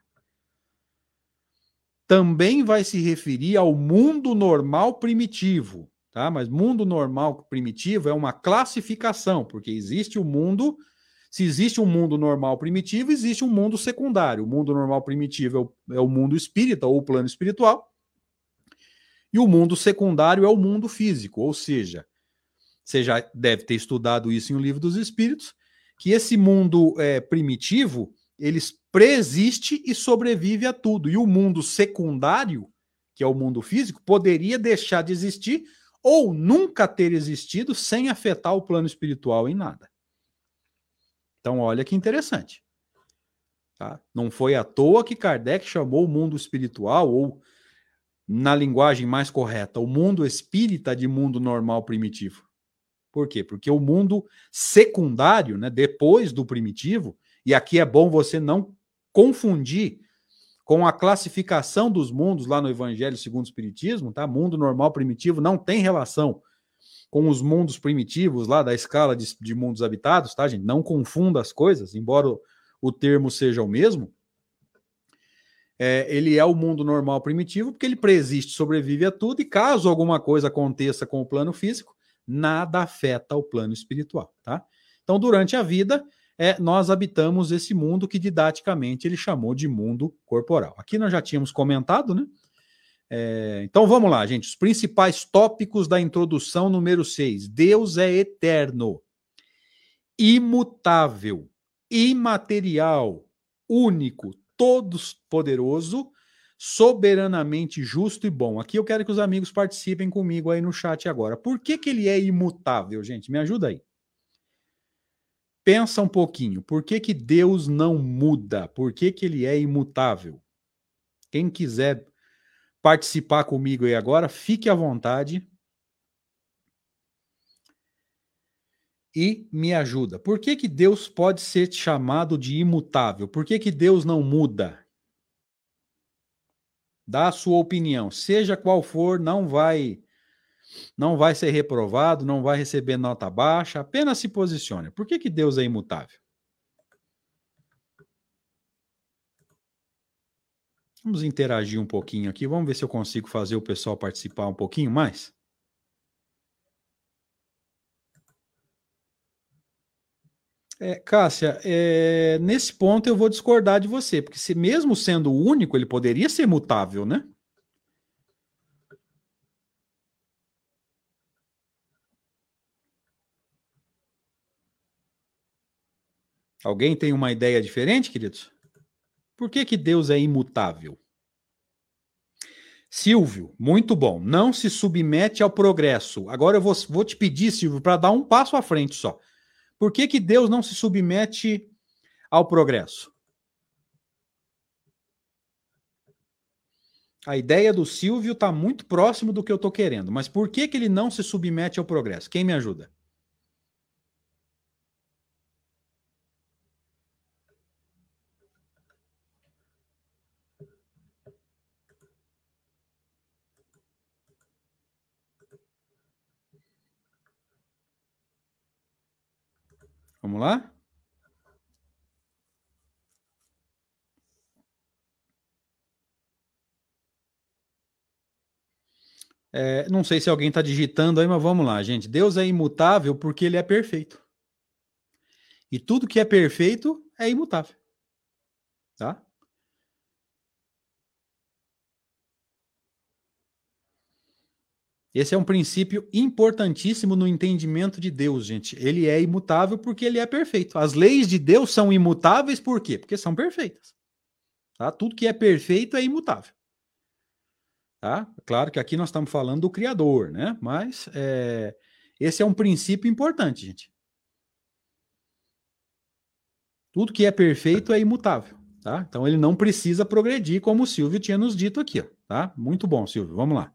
Também vai se referir ao mundo normal primitivo, tá? Mas mundo normal primitivo é uma classificação, porque existe o mundo se existe um mundo normal primitivo, existe um mundo secundário. O mundo normal primitivo é o, é o mundo espírita ou o plano espiritual. E o mundo secundário é o mundo físico, ou seja, você já deve ter estudado isso em O Livro dos Espíritos, que esse mundo é, primitivo, ele preexiste e sobrevive a tudo. E o mundo secundário, que é o mundo físico, poderia deixar de existir ou nunca ter existido sem afetar o plano espiritual em nada. Então, olha que interessante. Tá? Não foi à toa que Kardec chamou o mundo espiritual, ou, na linguagem mais correta, o mundo espírita de mundo normal primitivo. Por quê? Porque o mundo secundário, né, depois do primitivo, e aqui é bom você não confundir com a classificação dos mundos lá no Evangelho segundo o Espiritismo, tá? Mundo normal primitivo não tem relação com os mundos primitivos lá da escala de, de mundos habitados, tá, gente? Não confunda as coisas, embora o, o termo seja o mesmo. É, ele é o mundo normal primitivo, porque ele preexiste, sobrevive a tudo, e caso alguma coisa aconteça com o plano físico, nada afeta o plano espiritual, tá? Então, durante a vida, é, nós habitamos esse mundo que didaticamente ele chamou de mundo corporal. Aqui nós já tínhamos comentado, né? É, então vamos lá, gente. Os principais tópicos da introdução número 6. Deus é eterno, imutável, imaterial, único, todos poderoso, soberanamente justo e bom. Aqui eu quero que os amigos participem comigo aí no chat agora. Por que, que ele é imutável, gente? Me ajuda aí. Pensa um pouquinho. Por que, que Deus não muda? Por que, que ele é imutável? Quem quiser participar comigo aí agora, fique à vontade. E me ajuda. Por que, que Deus pode ser chamado de imutável? Por que, que Deus não muda? Dá a sua opinião, seja qual for, não vai não vai ser reprovado, não vai receber nota baixa, apenas se posicione. Por que, que Deus é imutável? Vamos interagir um pouquinho aqui. Vamos ver se eu consigo fazer o pessoal participar um pouquinho mais. É, Cássia, é, nesse ponto eu vou discordar de você, porque se mesmo sendo único, ele poderia ser mutável, né? Alguém tem uma ideia diferente, queridos? Por que, que Deus é imutável? Silvio, muito bom. Não se submete ao progresso. Agora eu vou, vou te pedir, Silvio, para dar um passo à frente só. Por que, que Deus não se submete ao progresso? A ideia do Silvio está muito próximo do que eu estou querendo, mas por que, que ele não se submete ao progresso? Quem me ajuda? Vamos lá? É, não sei se alguém está digitando aí, mas vamos lá, gente. Deus é imutável porque ele é perfeito. E tudo que é perfeito é imutável. Tá? Esse é um princípio importantíssimo no entendimento de Deus, gente. Ele é imutável porque ele é perfeito. As leis de Deus são imutáveis por quê? Porque são perfeitas. Tá? Tudo que é perfeito é imutável. Tá? Claro que aqui nós estamos falando do Criador, né? Mas é, esse é um princípio importante, gente. Tudo que é perfeito é imutável. Tá? Então ele não precisa progredir, como o Silvio tinha nos dito aqui. Ó, tá? Muito bom, Silvio. Vamos lá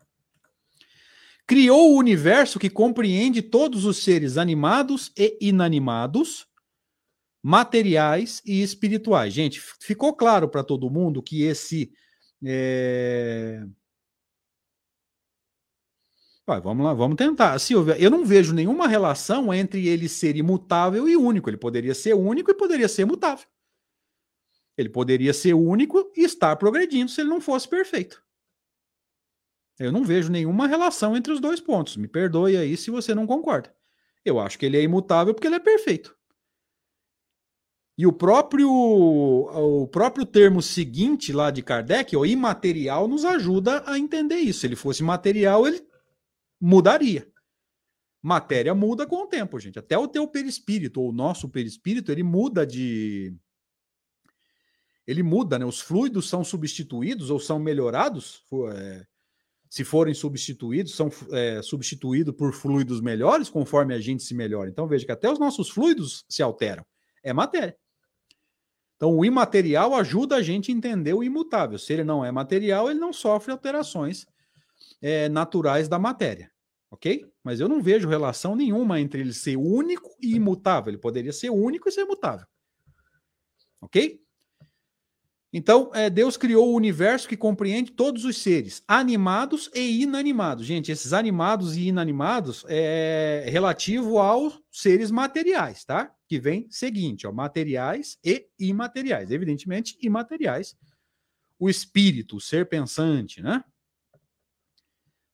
criou o universo que compreende todos os seres animados e inanimados, materiais e espirituais. Gente, ficou claro para todo mundo que esse. É... Vai, vamos lá, vamos tentar. Silvia, eu não vejo nenhuma relação entre ele ser imutável e único. Ele poderia ser único e poderia ser mutável. Ele poderia ser único e estar progredindo se ele não fosse perfeito. Eu não vejo nenhuma relação entre os dois pontos. Me perdoe aí se você não concorda. Eu acho que ele é imutável porque ele é perfeito. E o próprio, o próprio termo seguinte lá de Kardec, o imaterial, nos ajuda a entender isso. Se ele fosse material, ele mudaria. Matéria muda com o tempo, gente. Até o teu perispírito, ou o nosso perispírito, ele muda de. Ele muda, né? Os fluidos são substituídos ou são melhorados. É se forem substituídos, são é, substituídos por fluidos melhores conforme a gente se melhora. Então veja que até os nossos fluidos se alteram. É matéria. Então o imaterial ajuda a gente a entender o imutável. Se ele não é material, ele não sofre alterações é, naturais da matéria. Ok? Mas eu não vejo relação nenhuma entre ele ser único e imutável. Ele poderia ser único e ser mutável. Ok? Então, é, Deus criou o universo que compreende todos os seres, animados e inanimados. Gente, esses animados e inanimados é relativo aos seres materiais, tá? Que vem seguinte, ó, materiais e imateriais. Evidentemente, imateriais. O espírito, o ser pensante, né?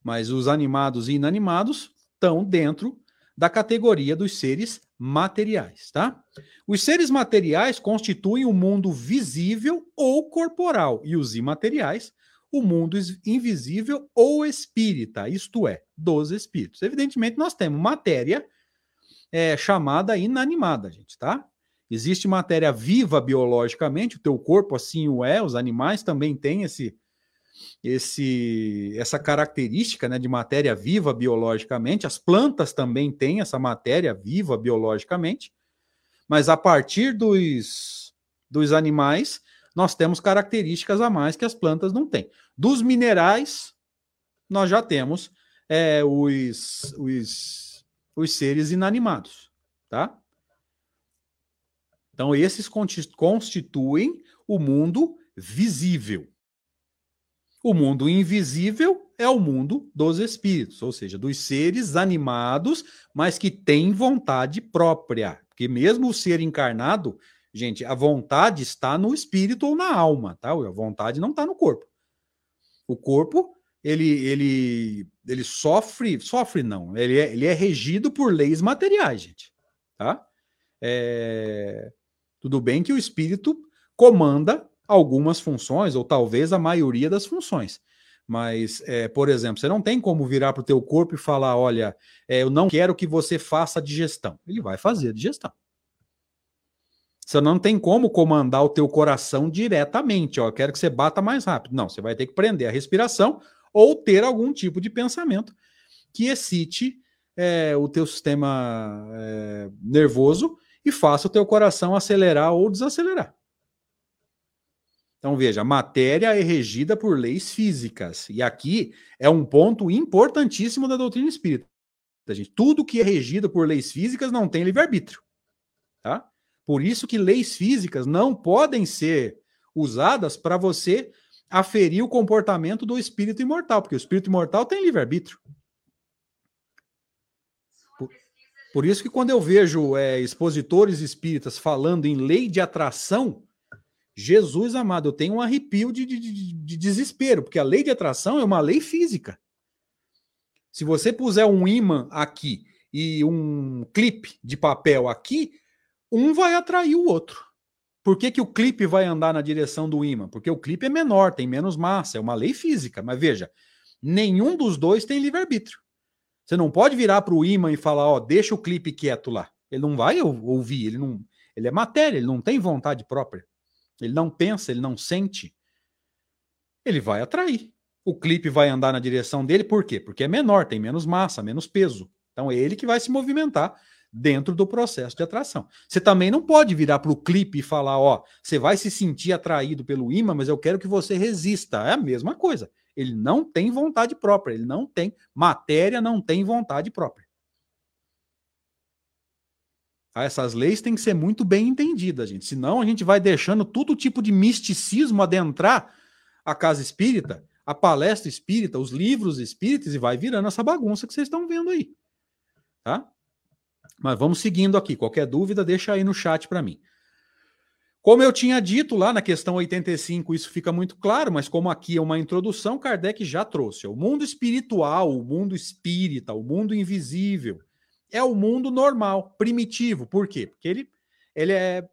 Mas os animados e inanimados estão dentro da categoria dos seres materiais, tá? Os seres materiais constituem o mundo visível ou corporal e os imateriais o mundo invisível ou espírita, isto é, dos espíritos. Evidentemente, nós temos matéria é, chamada inanimada, gente, tá? Existe matéria viva biologicamente, o teu corpo assim o é, os animais também têm esse, esse essa característica né, de matéria viva biologicamente. As plantas também têm essa matéria viva biologicamente, mas a partir dos, dos animais, nós temos características a mais que as plantas não têm. Dos minerais, nós já temos é, os, os, os seres inanimados, tá? Então, esses constituem o mundo visível. O mundo invisível é o mundo dos espíritos, ou seja, dos seres animados, mas que têm vontade própria. Porque mesmo o ser encarnado, Gente, a vontade está no espírito ou na alma, tá? A vontade não está no corpo. O corpo, ele, ele, ele sofre, sofre não, ele é, ele é regido por leis materiais, gente, tá? É, tudo bem que o espírito comanda algumas funções, ou talvez a maioria das funções. Mas, é, por exemplo, você não tem como virar para o teu corpo e falar, olha, é, eu não quero que você faça digestão. Ele vai fazer a digestão. Você não tem como comandar o teu coração diretamente, ó, eu quero que você bata mais rápido. Não, você vai ter que prender a respiração ou ter algum tipo de pensamento que excite é, o teu sistema é, nervoso e faça o teu coração acelerar ou desacelerar. Então veja, matéria é regida por leis físicas. E aqui é um ponto importantíssimo da doutrina espírita. Gente, tudo que é regido por leis físicas não tem livre-arbítrio. Tá? Por isso que leis físicas não podem ser usadas para você aferir o comportamento do espírito imortal, porque o espírito imortal tem livre-arbítrio. Por, por, isso que quando eu vejo é, expositores espíritas falando em lei de atração, Jesus amado, eu tenho um arrepio de, de, de, de, desespero, porque a lei de atração é uma lei física. Se você puser um imã aqui e um clipe de papel aqui, um vai atrair o outro. Por que, que o clipe vai andar na direção do imã? Porque o clipe é menor, tem menos massa, é uma lei física. Mas veja, nenhum dos dois tem livre-arbítrio. Você não pode virar para o imã e falar, ó, deixa o clipe quieto lá. Ele não vai ouvir, ele não, ele é matéria, ele não tem vontade própria ele não pensa, ele não sente, ele vai atrair. O clipe vai andar na direção dele, por quê? Porque é menor, tem menos massa, menos peso. Então é ele que vai se movimentar dentro do processo de atração. Você também não pode virar para o clipe e falar, ó, você vai se sentir atraído pelo imã, mas eu quero que você resista. É a mesma coisa. Ele não tem vontade própria, ele não tem matéria, não tem vontade própria. Tá? Essas leis têm que ser muito bem entendidas, gente. Senão a gente vai deixando todo tipo de misticismo adentrar a casa espírita, a palestra espírita, os livros espíritas e vai virando essa bagunça que vocês estão vendo aí. Tá? Mas vamos seguindo aqui. Qualquer dúvida, deixa aí no chat para mim. Como eu tinha dito lá na questão 85, isso fica muito claro, mas como aqui é uma introdução, Kardec já trouxe. O mundo espiritual, o mundo espírita, o mundo invisível, é o mundo normal, primitivo. Por quê? Porque ele, ele é,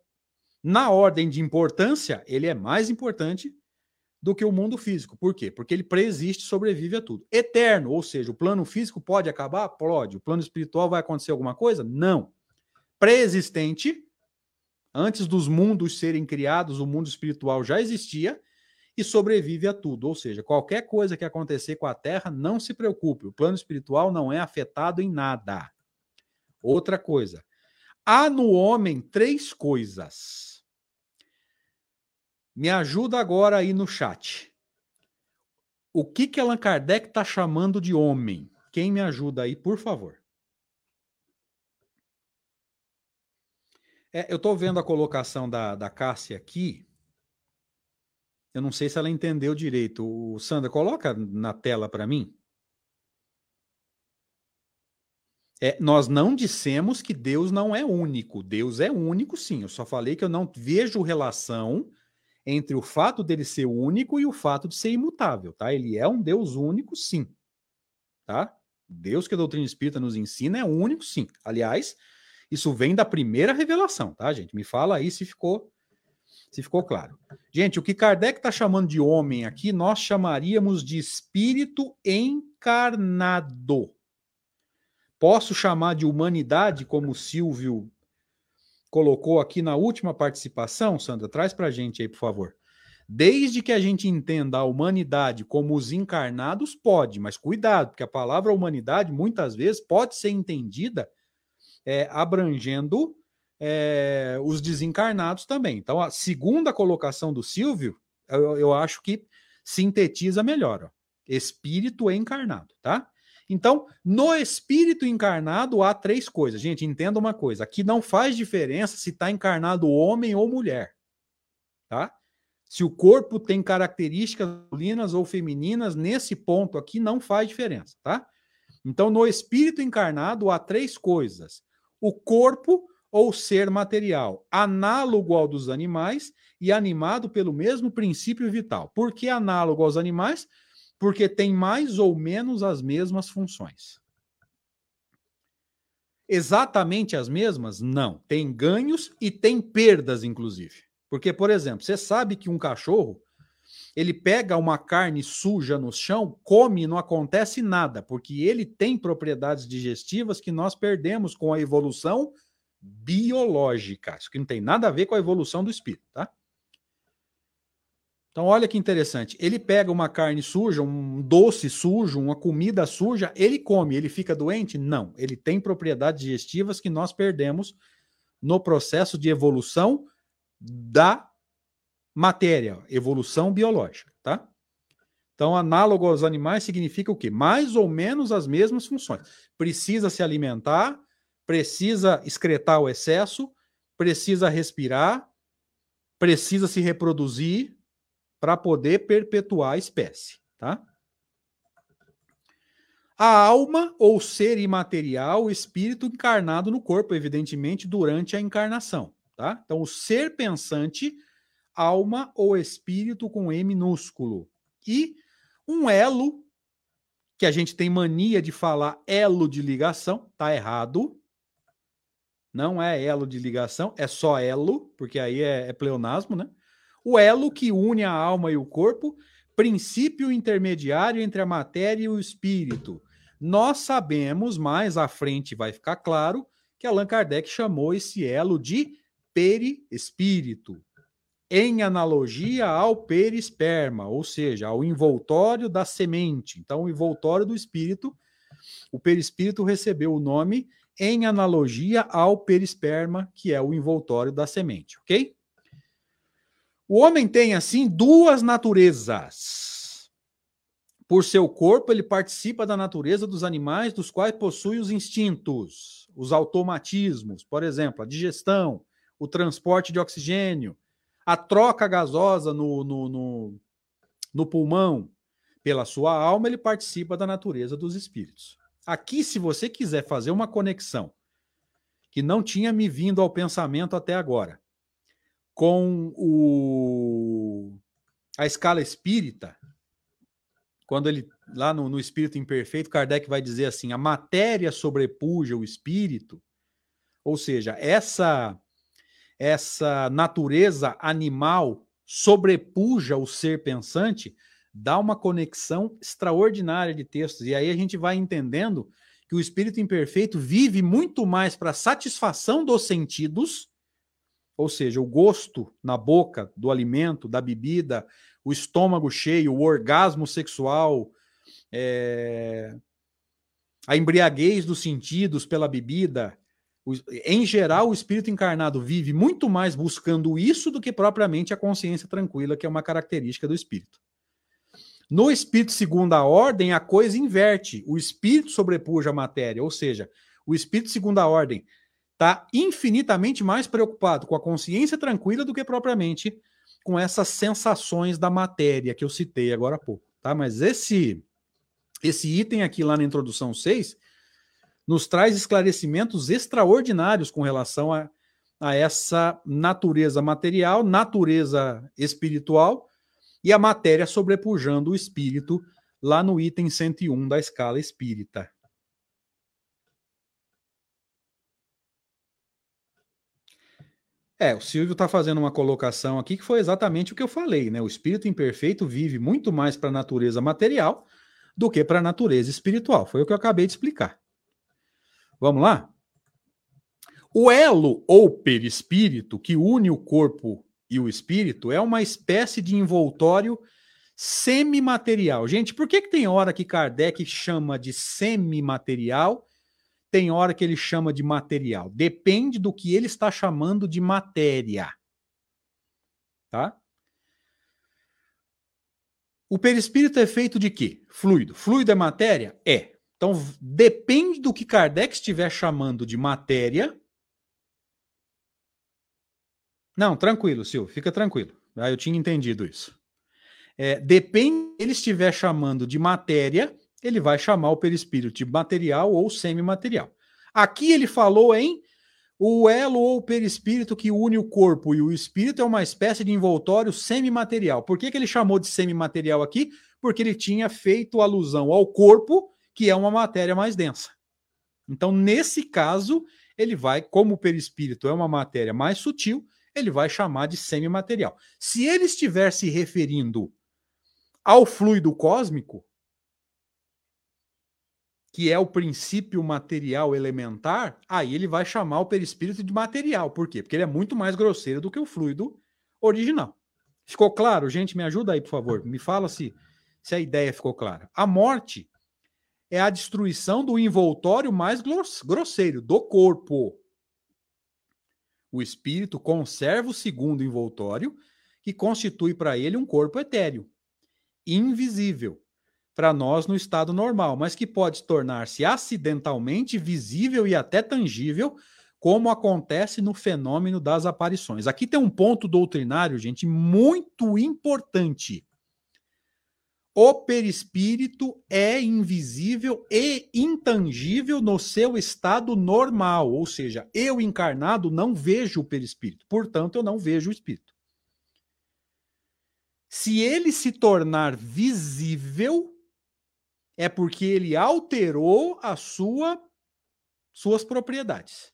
na ordem de importância, ele é mais importante do que o mundo físico. Por quê? Porque ele preexiste, sobrevive a tudo. Eterno, ou seja, o plano físico pode acabar? Pode. O plano espiritual vai acontecer alguma coisa? Não. Pré-existente, antes dos mundos serem criados, o mundo espiritual já existia e sobrevive a tudo. Ou seja, qualquer coisa que acontecer com a Terra, não se preocupe, o plano espiritual não é afetado em nada. Outra coisa. Há no homem três coisas. Me ajuda agora aí no chat. O que que Allan Kardec está chamando de homem? Quem me ajuda aí, por favor? É, eu estou vendo a colocação da, da Cássia aqui. Eu não sei se ela entendeu direito. O Sandra, coloca na tela para mim. É, nós não dissemos que Deus não é único. Deus é único, sim. Eu só falei que eu não vejo relação entre o fato dele ser único e o fato de ser imutável, tá? Ele é um Deus único, sim. Tá? Deus que a doutrina espírita nos ensina é único, sim. Aliás, isso vem da primeira revelação, tá, gente? Me fala aí se ficou se ficou claro. Gente, o que Kardec está chamando de homem aqui, nós chamaríamos de espírito encarnado. Posso chamar de humanidade, como o Silvio colocou aqui na última participação? Sandra, traz para a gente aí, por favor. Desde que a gente entenda a humanidade como os encarnados, pode, mas cuidado, porque a palavra humanidade muitas vezes pode ser entendida é, abrangendo é, os desencarnados também. Então, a segunda colocação do Silvio, eu, eu acho que sintetiza melhor. Ó. Espírito encarnado, tá? Então, no espírito encarnado há três coisas. Gente, entenda uma coisa: aqui não faz diferença se está encarnado homem ou mulher. Tá? Se o corpo tem características masculinas ou femininas, nesse ponto aqui não faz diferença, tá? Então, no espírito encarnado há três coisas: o corpo ou ser material, análogo ao dos animais e animado pelo mesmo princípio vital. Por que análogo aos animais? Porque tem mais ou menos as mesmas funções. Exatamente as mesmas? Não. Tem ganhos e tem perdas, inclusive. Porque, por exemplo, você sabe que um cachorro ele pega uma carne suja no chão, come e não acontece nada, porque ele tem propriedades digestivas que nós perdemos com a evolução biológica. Isso que não tem nada a ver com a evolução do espírito, tá? Então, olha que interessante. Ele pega uma carne suja, um doce sujo, uma comida suja, ele come, ele fica doente? Não. Ele tem propriedades digestivas que nós perdemos no processo de evolução da matéria, evolução biológica, tá? Então, análogo aos animais significa o quê? Mais ou menos as mesmas funções. Precisa se alimentar, precisa excretar o excesso, precisa respirar, precisa se reproduzir para poder perpetuar a espécie, tá? A alma ou ser imaterial, o espírito encarnado no corpo, evidentemente, durante a encarnação, tá? Então, o ser pensante alma ou espírito com E minúsculo. E um elo, que a gente tem mania de falar elo de ligação, tá errado. Não é elo de ligação, é só elo, porque aí é, é pleonasmo, né? O elo que une a alma e o corpo, princípio intermediário entre a matéria e o espírito. Nós sabemos, mais à frente vai ficar claro, que Allan Kardec chamou esse elo de perispírito em analogia ao perisperma, ou seja, ao envoltório da semente. Então, o envoltório do espírito, o perispírito recebeu o nome em analogia ao perisperma, que é o envoltório da semente, ok? O homem tem, assim, duas naturezas. Por seu corpo, ele participa da natureza dos animais, dos quais possui os instintos, os automatismos, por exemplo, a digestão, o transporte de oxigênio, a troca gasosa no, no, no, no pulmão pela sua alma, ele participa da natureza dos espíritos. Aqui, se você quiser fazer uma conexão que não tinha me vindo ao pensamento até agora, com o, a escala espírita, quando ele, lá no, no Espírito Imperfeito, Kardec vai dizer assim: a matéria sobrepuja o espírito, ou seja, essa essa natureza animal sobrepuja o ser pensante, dá uma conexão extraordinária de textos. E aí a gente vai entendendo que o espírito imperfeito vive muito mais para satisfação dos sentidos, ou seja, o gosto na boca do alimento, da bebida, o estômago cheio, o orgasmo sexual, é... a embriaguez dos sentidos pela bebida, em geral, o espírito encarnado vive muito mais buscando isso do que propriamente a consciência tranquila, que é uma característica do espírito. No espírito segunda ordem, a coisa inverte. O espírito sobrepuja a matéria, ou seja, o espírito segunda ordem está infinitamente mais preocupado com a consciência tranquila do que propriamente com essas sensações da matéria que eu citei agora há pouco. Tá? Mas esse, esse item aqui lá na introdução 6 nos traz esclarecimentos extraordinários com relação a, a essa natureza material, natureza espiritual e a matéria sobrepujando o espírito lá no item 101 da escala espírita. É, o Silvio está fazendo uma colocação aqui que foi exatamente o que eu falei, né? O espírito imperfeito vive muito mais para a natureza material do que para a natureza espiritual. Foi o que eu acabei de explicar. Vamos lá? O elo ou perispírito que une o corpo e o espírito é uma espécie de envoltório semimaterial. Gente, por que, que tem hora que Kardec chama de semimaterial, tem hora que ele chama de material? Depende do que ele está chamando de matéria. Tá? O perispírito é feito de quê? Fluido. Fluido é matéria? É. Então, depende do que Kardec estiver chamando de matéria. Não, tranquilo, Silvio, fica tranquilo. Ah, eu tinha entendido isso. É, depende ele estiver chamando de matéria, ele vai chamar o perispírito de material ou semimaterial. Aqui ele falou em O elo ou perispírito que une o corpo e o espírito é uma espécie de envoltório semimaterial. Por que, que ele chamou de semimaterial aqui? Porque ele tinha feito alusão ao corpo, que é uma matéria mais densa. Então, nesse caso, ele vai, como o perispírito é uma matéria mais sutil, ele vai chamar de semimaterial. Se ele estiver se referindo ao fluido cósmico, que é o princípio material elementar, aí ele vai chamar o perispírito de material. Por quê? Porque ele é muito mais grosseiro do que o fluido original. Ficou claro? Gente, me ajuda aí, por favor. Me fala se, se a ideia ficou clara. A morte é a destruição do envoltório mais grosseiro, do corpo. O espírito conserva o segundo envoltório, que constitui para ele um corpo etéreo, invisível, para nós no estado normal, mas que pode tornar-se acidentalmente visível e até tangível, como acontece no fenômeno das aparições. Aqui tem um ponto doutrinário, gente, muito importante. O perispírito é invisível e intangível no seu estado normal, ou seja, eu encarnado não vejo o perispírito, portanto, eu não vejo o espírito. Se ele se tornar visível, é porque ele alterou a sua suas propriedades.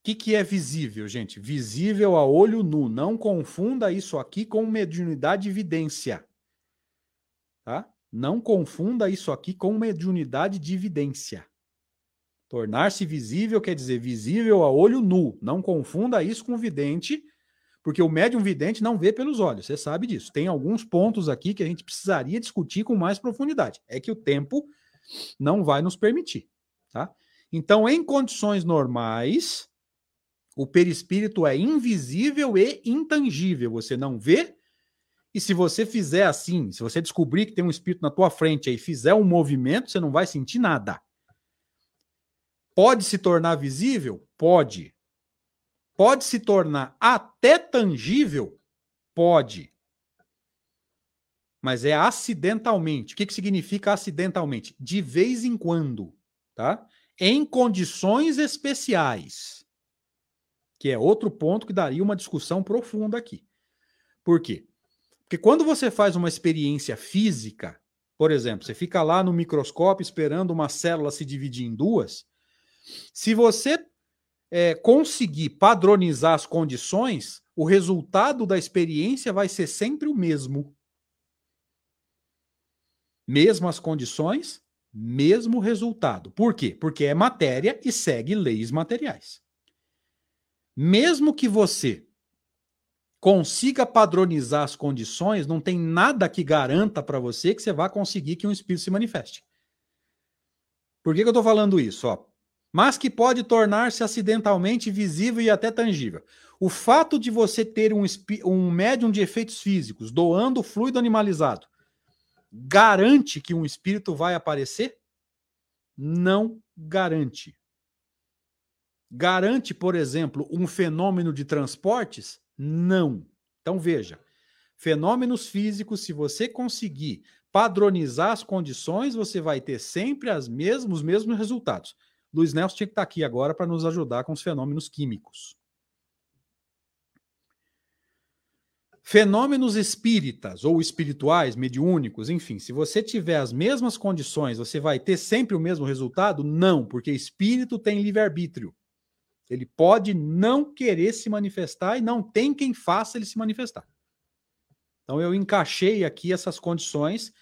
O que, que é visível, gente? Visível a olho nu. Não confunda isso aqui com mediunidade de evidência. Tá? Não confunda isso aqui com mediunidade de evidência. Tornar-se visível quer dizer visível a olho nu. Não confunda isso com vidente porque o médium vidente não vê pelos olhos, você sabe disso. Tem alguns pontos aqui que a gente precisaria discutir com mais profundidade. É que o tempo não vai nos permitir, tá? Então, em condições normais, o perispírito é invisível e intangível. Você não vê, e se você fizer assim, se você descobrir que tem um espírito na tua frente e fizer um movimento, você não vai sentir nada. Pode se tornar visível? Pode. Pode se tornar até tangível? Pode. Mas é acidentalmente. O que, que significa acidentalmente? De vez em quando, tá? Em condições especiais. Que é outro ponto que daria uma discussão profunda aqui. Por quê? Porque quando você faz uma experiência física, por exemplo, você fica lá no microscópio esperando uma célula se dividir em duas, se você é, conseguir padronizar as condições, o resultado da experiência vai ser sempre o mesmo. Mesmas condições, mesmo resultado. Por quê? Porque é matéria e segue leis materiais. Mesmo que você consiga padronizar as condições, não tem nada que garanta para você que você vá conseguir que um espírito se manifeste. Por que, que eu estou falando isso? Ó, mas que pode tornar-se acidentalmente visível e até tangível. O fato de você ter um, um médium de efeitos físicos doando fluido animalizado garante que um espírito vai aparecer? Não garante. Garante, por exemplo, um fenômeno de transportes? Não. Então veja, fenômenos físicos, se você conseguir padronizar as condições, você vai ter sempre as mesmas, os mesmos resultados. Luiz Nelson tinha que estar aqui agora para nos ajudar com os fenômenos químicos. Fenômenos espíritas ou espirituais, mediúnicos, enfim, se você tiver as mesmas condições, você vai ter sempre o mesmo resultado? Não, porque espírito tem livre-arbítrio. Ele pode não querer se manifestar e não tem quem faça ele se manifestar. Então eu encaixei aqui essas condições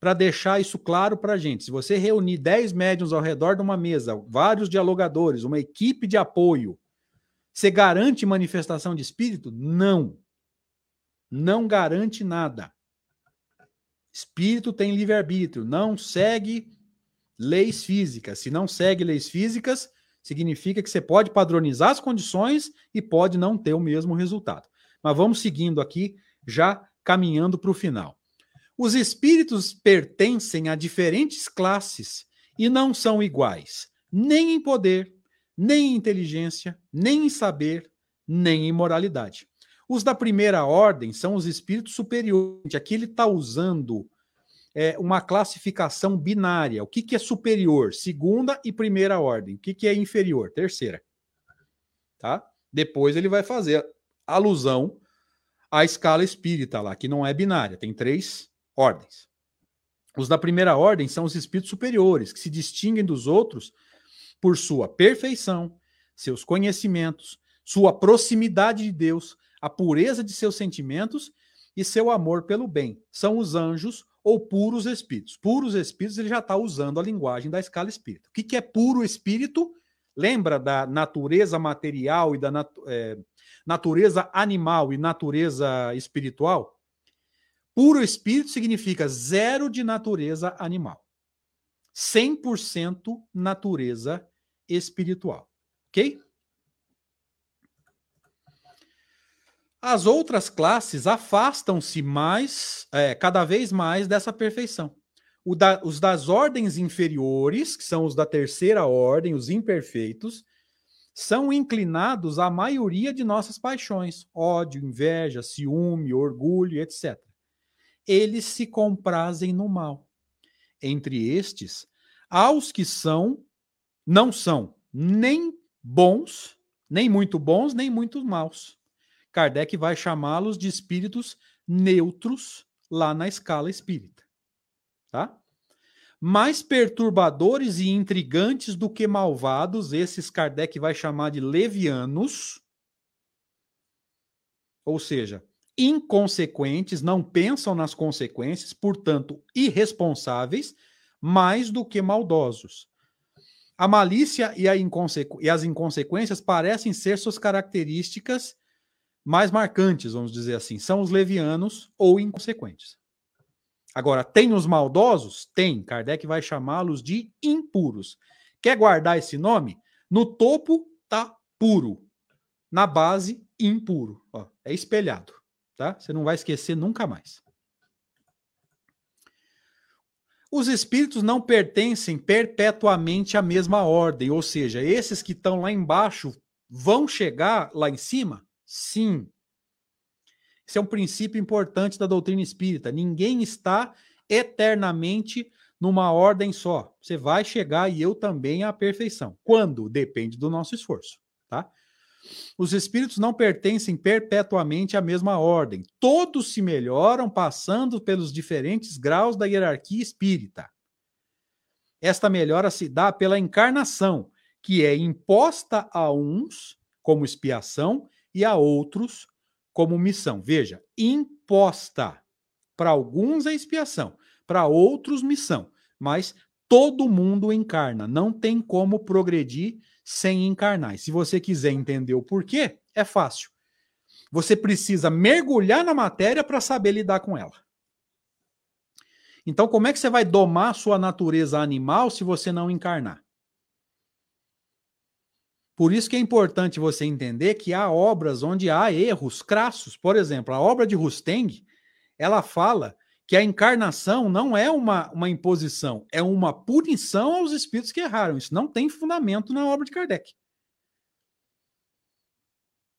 para deixar isso claro para a gente. Se você reunir 10 médiums ao redor de uma mesa, vários dialogadores, uma equipe de apoio, você garante manifestação de espírito? Não. Não garante nada. Espírito tem livre-arbítrio, não segue leis físicas. Se não segue leis físicas, significa que você pode padronizar as condições e pode não ter o mesmo resultado. Mas vamos seguindo aqui, já caminhando para o final. Os espíritos pertencem a diferentes classes e não são iguais, nem em poder, nem em inteligência, nem em saber, nem em moralidade. Os da primeira ordem são os espíritos superiores. Aqui ele está usando é, uma classificação binária. O que, que é superior? Segunda e primeira ordem. O que, que é inferior? Terceira. Tá? Depois ele vai fazer alusão à escala espírita lá, que não é binária, tem três ordens. Os da primeira ordem são os espíritos superiores, que se distinguem dos outros por sua perfeição, seus conhecimentos, sua proximidade de Deus, a pureza de seus sentimentos e seu amor pelo bem. São os anjos ou puros espíritos. Puros espíritos, ele já está usando a linguagem da escala espírita. O que, que é puro espírito? Lembra da natureza material e da nat é, natureza animal e natureza espiritual? Puro espírito significa zero de natureza animal. 100% natureza espiritual. Ok? As outras classes afastam-se mais, é, cada vez mais dessa perfeição. Da, os das ordens inferiores, que são os da terceira ordem, os imperfeitos, são inclinados à maioria de nossas paixões: ódio, inveja, ciúme, orgulho, etc. Eles se comprazem no mal. Entre estes, há os que são, não são nem bons, nem muito bons, nem muito maus Kardec vai chamá-los de espíritos neutros lá na escala espírita. Tá? Mais perturbadores e intrigantes do que malvados, esses Kardec vai chamar de levianos, ou seja, inconsequentes, não pensam nas consequências, portanto, irresponsáveis, mais do que maldosos. A malícia e, a inconsequ... e as inconsequências parecem ser suas características mais marcantes, vamos dizer assim, são os levianos ou inconsequentes. Agora, tem os maldosos? Tem. Kardec vai chamá-los de impuros. Quer guardar esse nome? No topo tá puro, na base impuro. Ó, é espelhado, tá? Você não vai esquecer nunca mais. Os espíritos não pertencem perpetuamente à mesma ordem, ou seja, esses que estão lá embaixo vão chegar lá em cima? Sim. Esse é um princípio importante da doutrina espírita. Ninguém está eternamente numa ordem só. Você vai chegar e eu também à perfeição. Quando? Depende do nosso esforço, tá? Os espíritos não pertencem perpetuamente à mesma ordem. Todos se melhoram passando pelos diferentes graus da hierarquia espírita. Esta melhora se dá pela encarnação, que é imposta a uns como expiação e a outros como missão. Veja, imposta. Para alguns é expiação, para outros missão, mas todo mundo encarna, não tem como progredir sem encarnar. E se você quiser entender o porquê, é fácil. Você precisa mergulhar na matéria para saber lidar com ela. Então, como é que você vai domar sua natureza animal se você não encarnar? Por isso que é importante você entender que há obras onde há erros crassos. Por exemplo, a obra de Rusteng, ela fala que a encarnação não é uma, uma imposição, é uma punição aos espíritos que erraram. Isso não tem fundamento na obra de Kardec.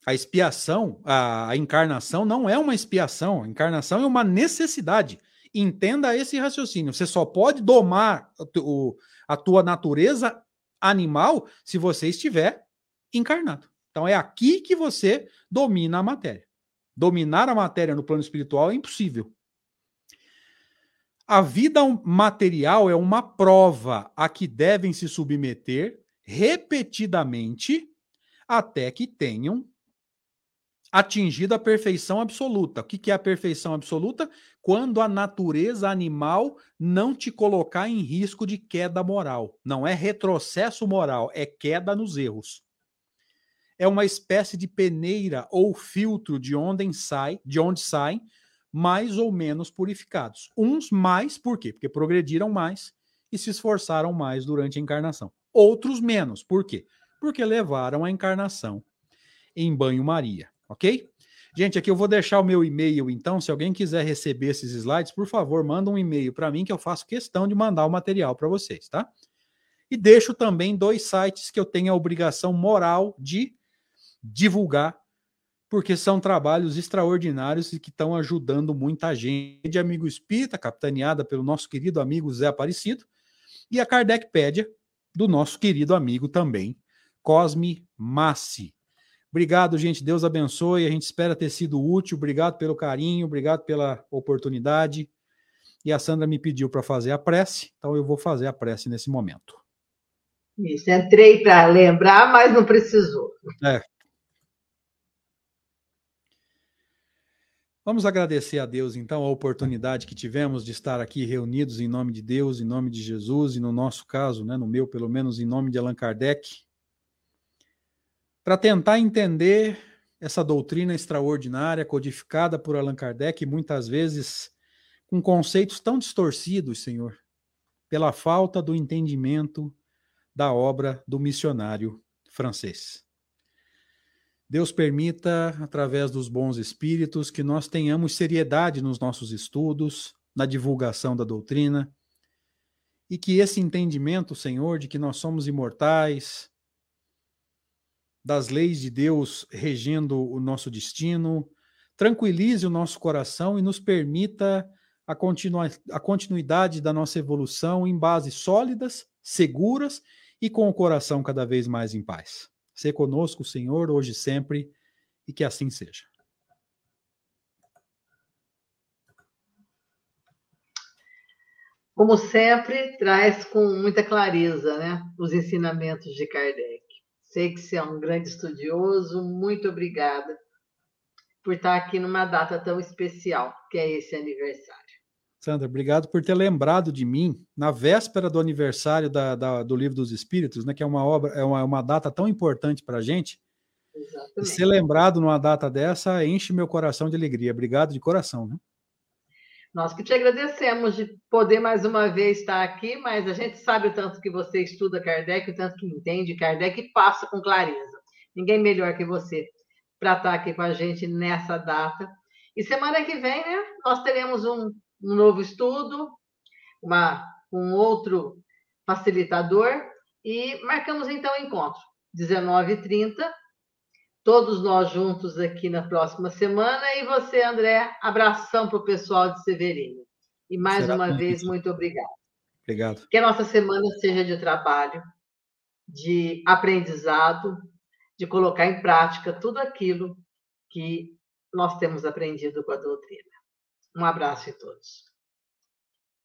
A expiação, a, a encarnação não é uma expiação, a encarnação é uma necessidade. Entenda esse raciocínio. Você só pode domar o, a tua natureza animal se você estiver encarnado. Então é aqui que você domina a matéria. Dominar a matéria no plano espiritual é impossível. A vida material é uma prova a que devem se submeter repetidamente até que tenham atingido a perfeição absoluta. O que é a perfeição absoluta? Quando a natureza animal não te colocar em risco de queda moral. Não é retrocesso moral, é queda nos erros é uma espécie de peneira ou filtro de onde sai, de onde saem mais ou menos purificados. Uns mais, por quê? Porque progrediram mais e se esforçaram mais durante a encarnação. Outros menos, por quê? Porque levaram a encarnação em banho-maria, ok? Gente, aqui eu vou deixar o meu e-mail, então, se alguém quiser receber esses slides, por favor, manda um e-mail para mim que eu faço questão de mandar o material para vocês, tá? E deixo também dois sites que eu tenho a obrigação moral de divulgar porque são trabalhos extraordinários e que estão ajudando muita gente. De Amigo Espírita, capitaneada pelo nosso querido amigo Zé Aparecido, e a Kardecpédia, do nosso querido amigo também, Cosme Massi. Obrigado, gente. Deus abençoe. A gente espera ter sido útil. Obrigado pelo carinho, obrigado pela oportunidade. E a Sandra me pediu para fazer a prece, então eu vou fazer a prece nesse momento. Isso, entrei para lembrar, mas não precisou. É. Vamos agradecer a Deus, então, a oportunidade que tivemos de estar aqui reunidos em nome de Deus, em nome de Jesus, e no nosso caso, né, no meu, pelo menos, em nome de Allan Kardec, para tentar entender essa doutrina extraordinária codificada por Allan Kardec, muitas vezes com conceitos tão distorcidos, Senhor, pela falta do entendimento da obra do missionário francês. Deus permita, através dos bons espíritos, que nós tenhamos seriedade nos nossos estudos, na divulgação da doutrina, e que esse entendimento, Senhor, de que nós somos imortais, das leis de Deus regendo o nosso destino, tranquilize o nosso coração e nos permita a, a continuidade da nossa evolução em bases sólidas, seguras e com o coração cada vez mais em paz. Ser conosco, Senhor, hoje e sempre, e que assim seja. Como sempre, traz com muita clareza né, os ensinamentos de Kardec. Sei que você é um grande estudioso, muito obrigada por estar aqui numa data tão especial, que é esse aniversário. Sandra, obrigado por ter lembrado de mim na véspera do aniversário da, da, do Livro dos Espíritos, né, que é uma obra, é uma, uma data tão importante para a gente. Exatamente. Ser lembrado numa data dessa enche meu coração de alegria. Obrigado de coração. Né? Nós que te agradecemos de poder mais uma vez estar aqui, mas a gente sabe o tanto que você estuda Kardec, o tanto que entende Kardec e passa com clareza. Ninguém melhor que você para estar aqui com a gente nessa data. E semana que vem, né, nós teremos um um novo estudo, uma, um outro facilitador, e marcamos então o encontro, 19h30, todos nós juntos aqui na próxima semana, e você, André, abração para o pessoal de Severino. E mais Será uma vez, muito obrigado. Obrigado. Que a nossa semana seja de trabalho, de aprendizado, de colocar em prática tudo aquilo que nós temos aprendido com a doutrina. Um abraço a todos.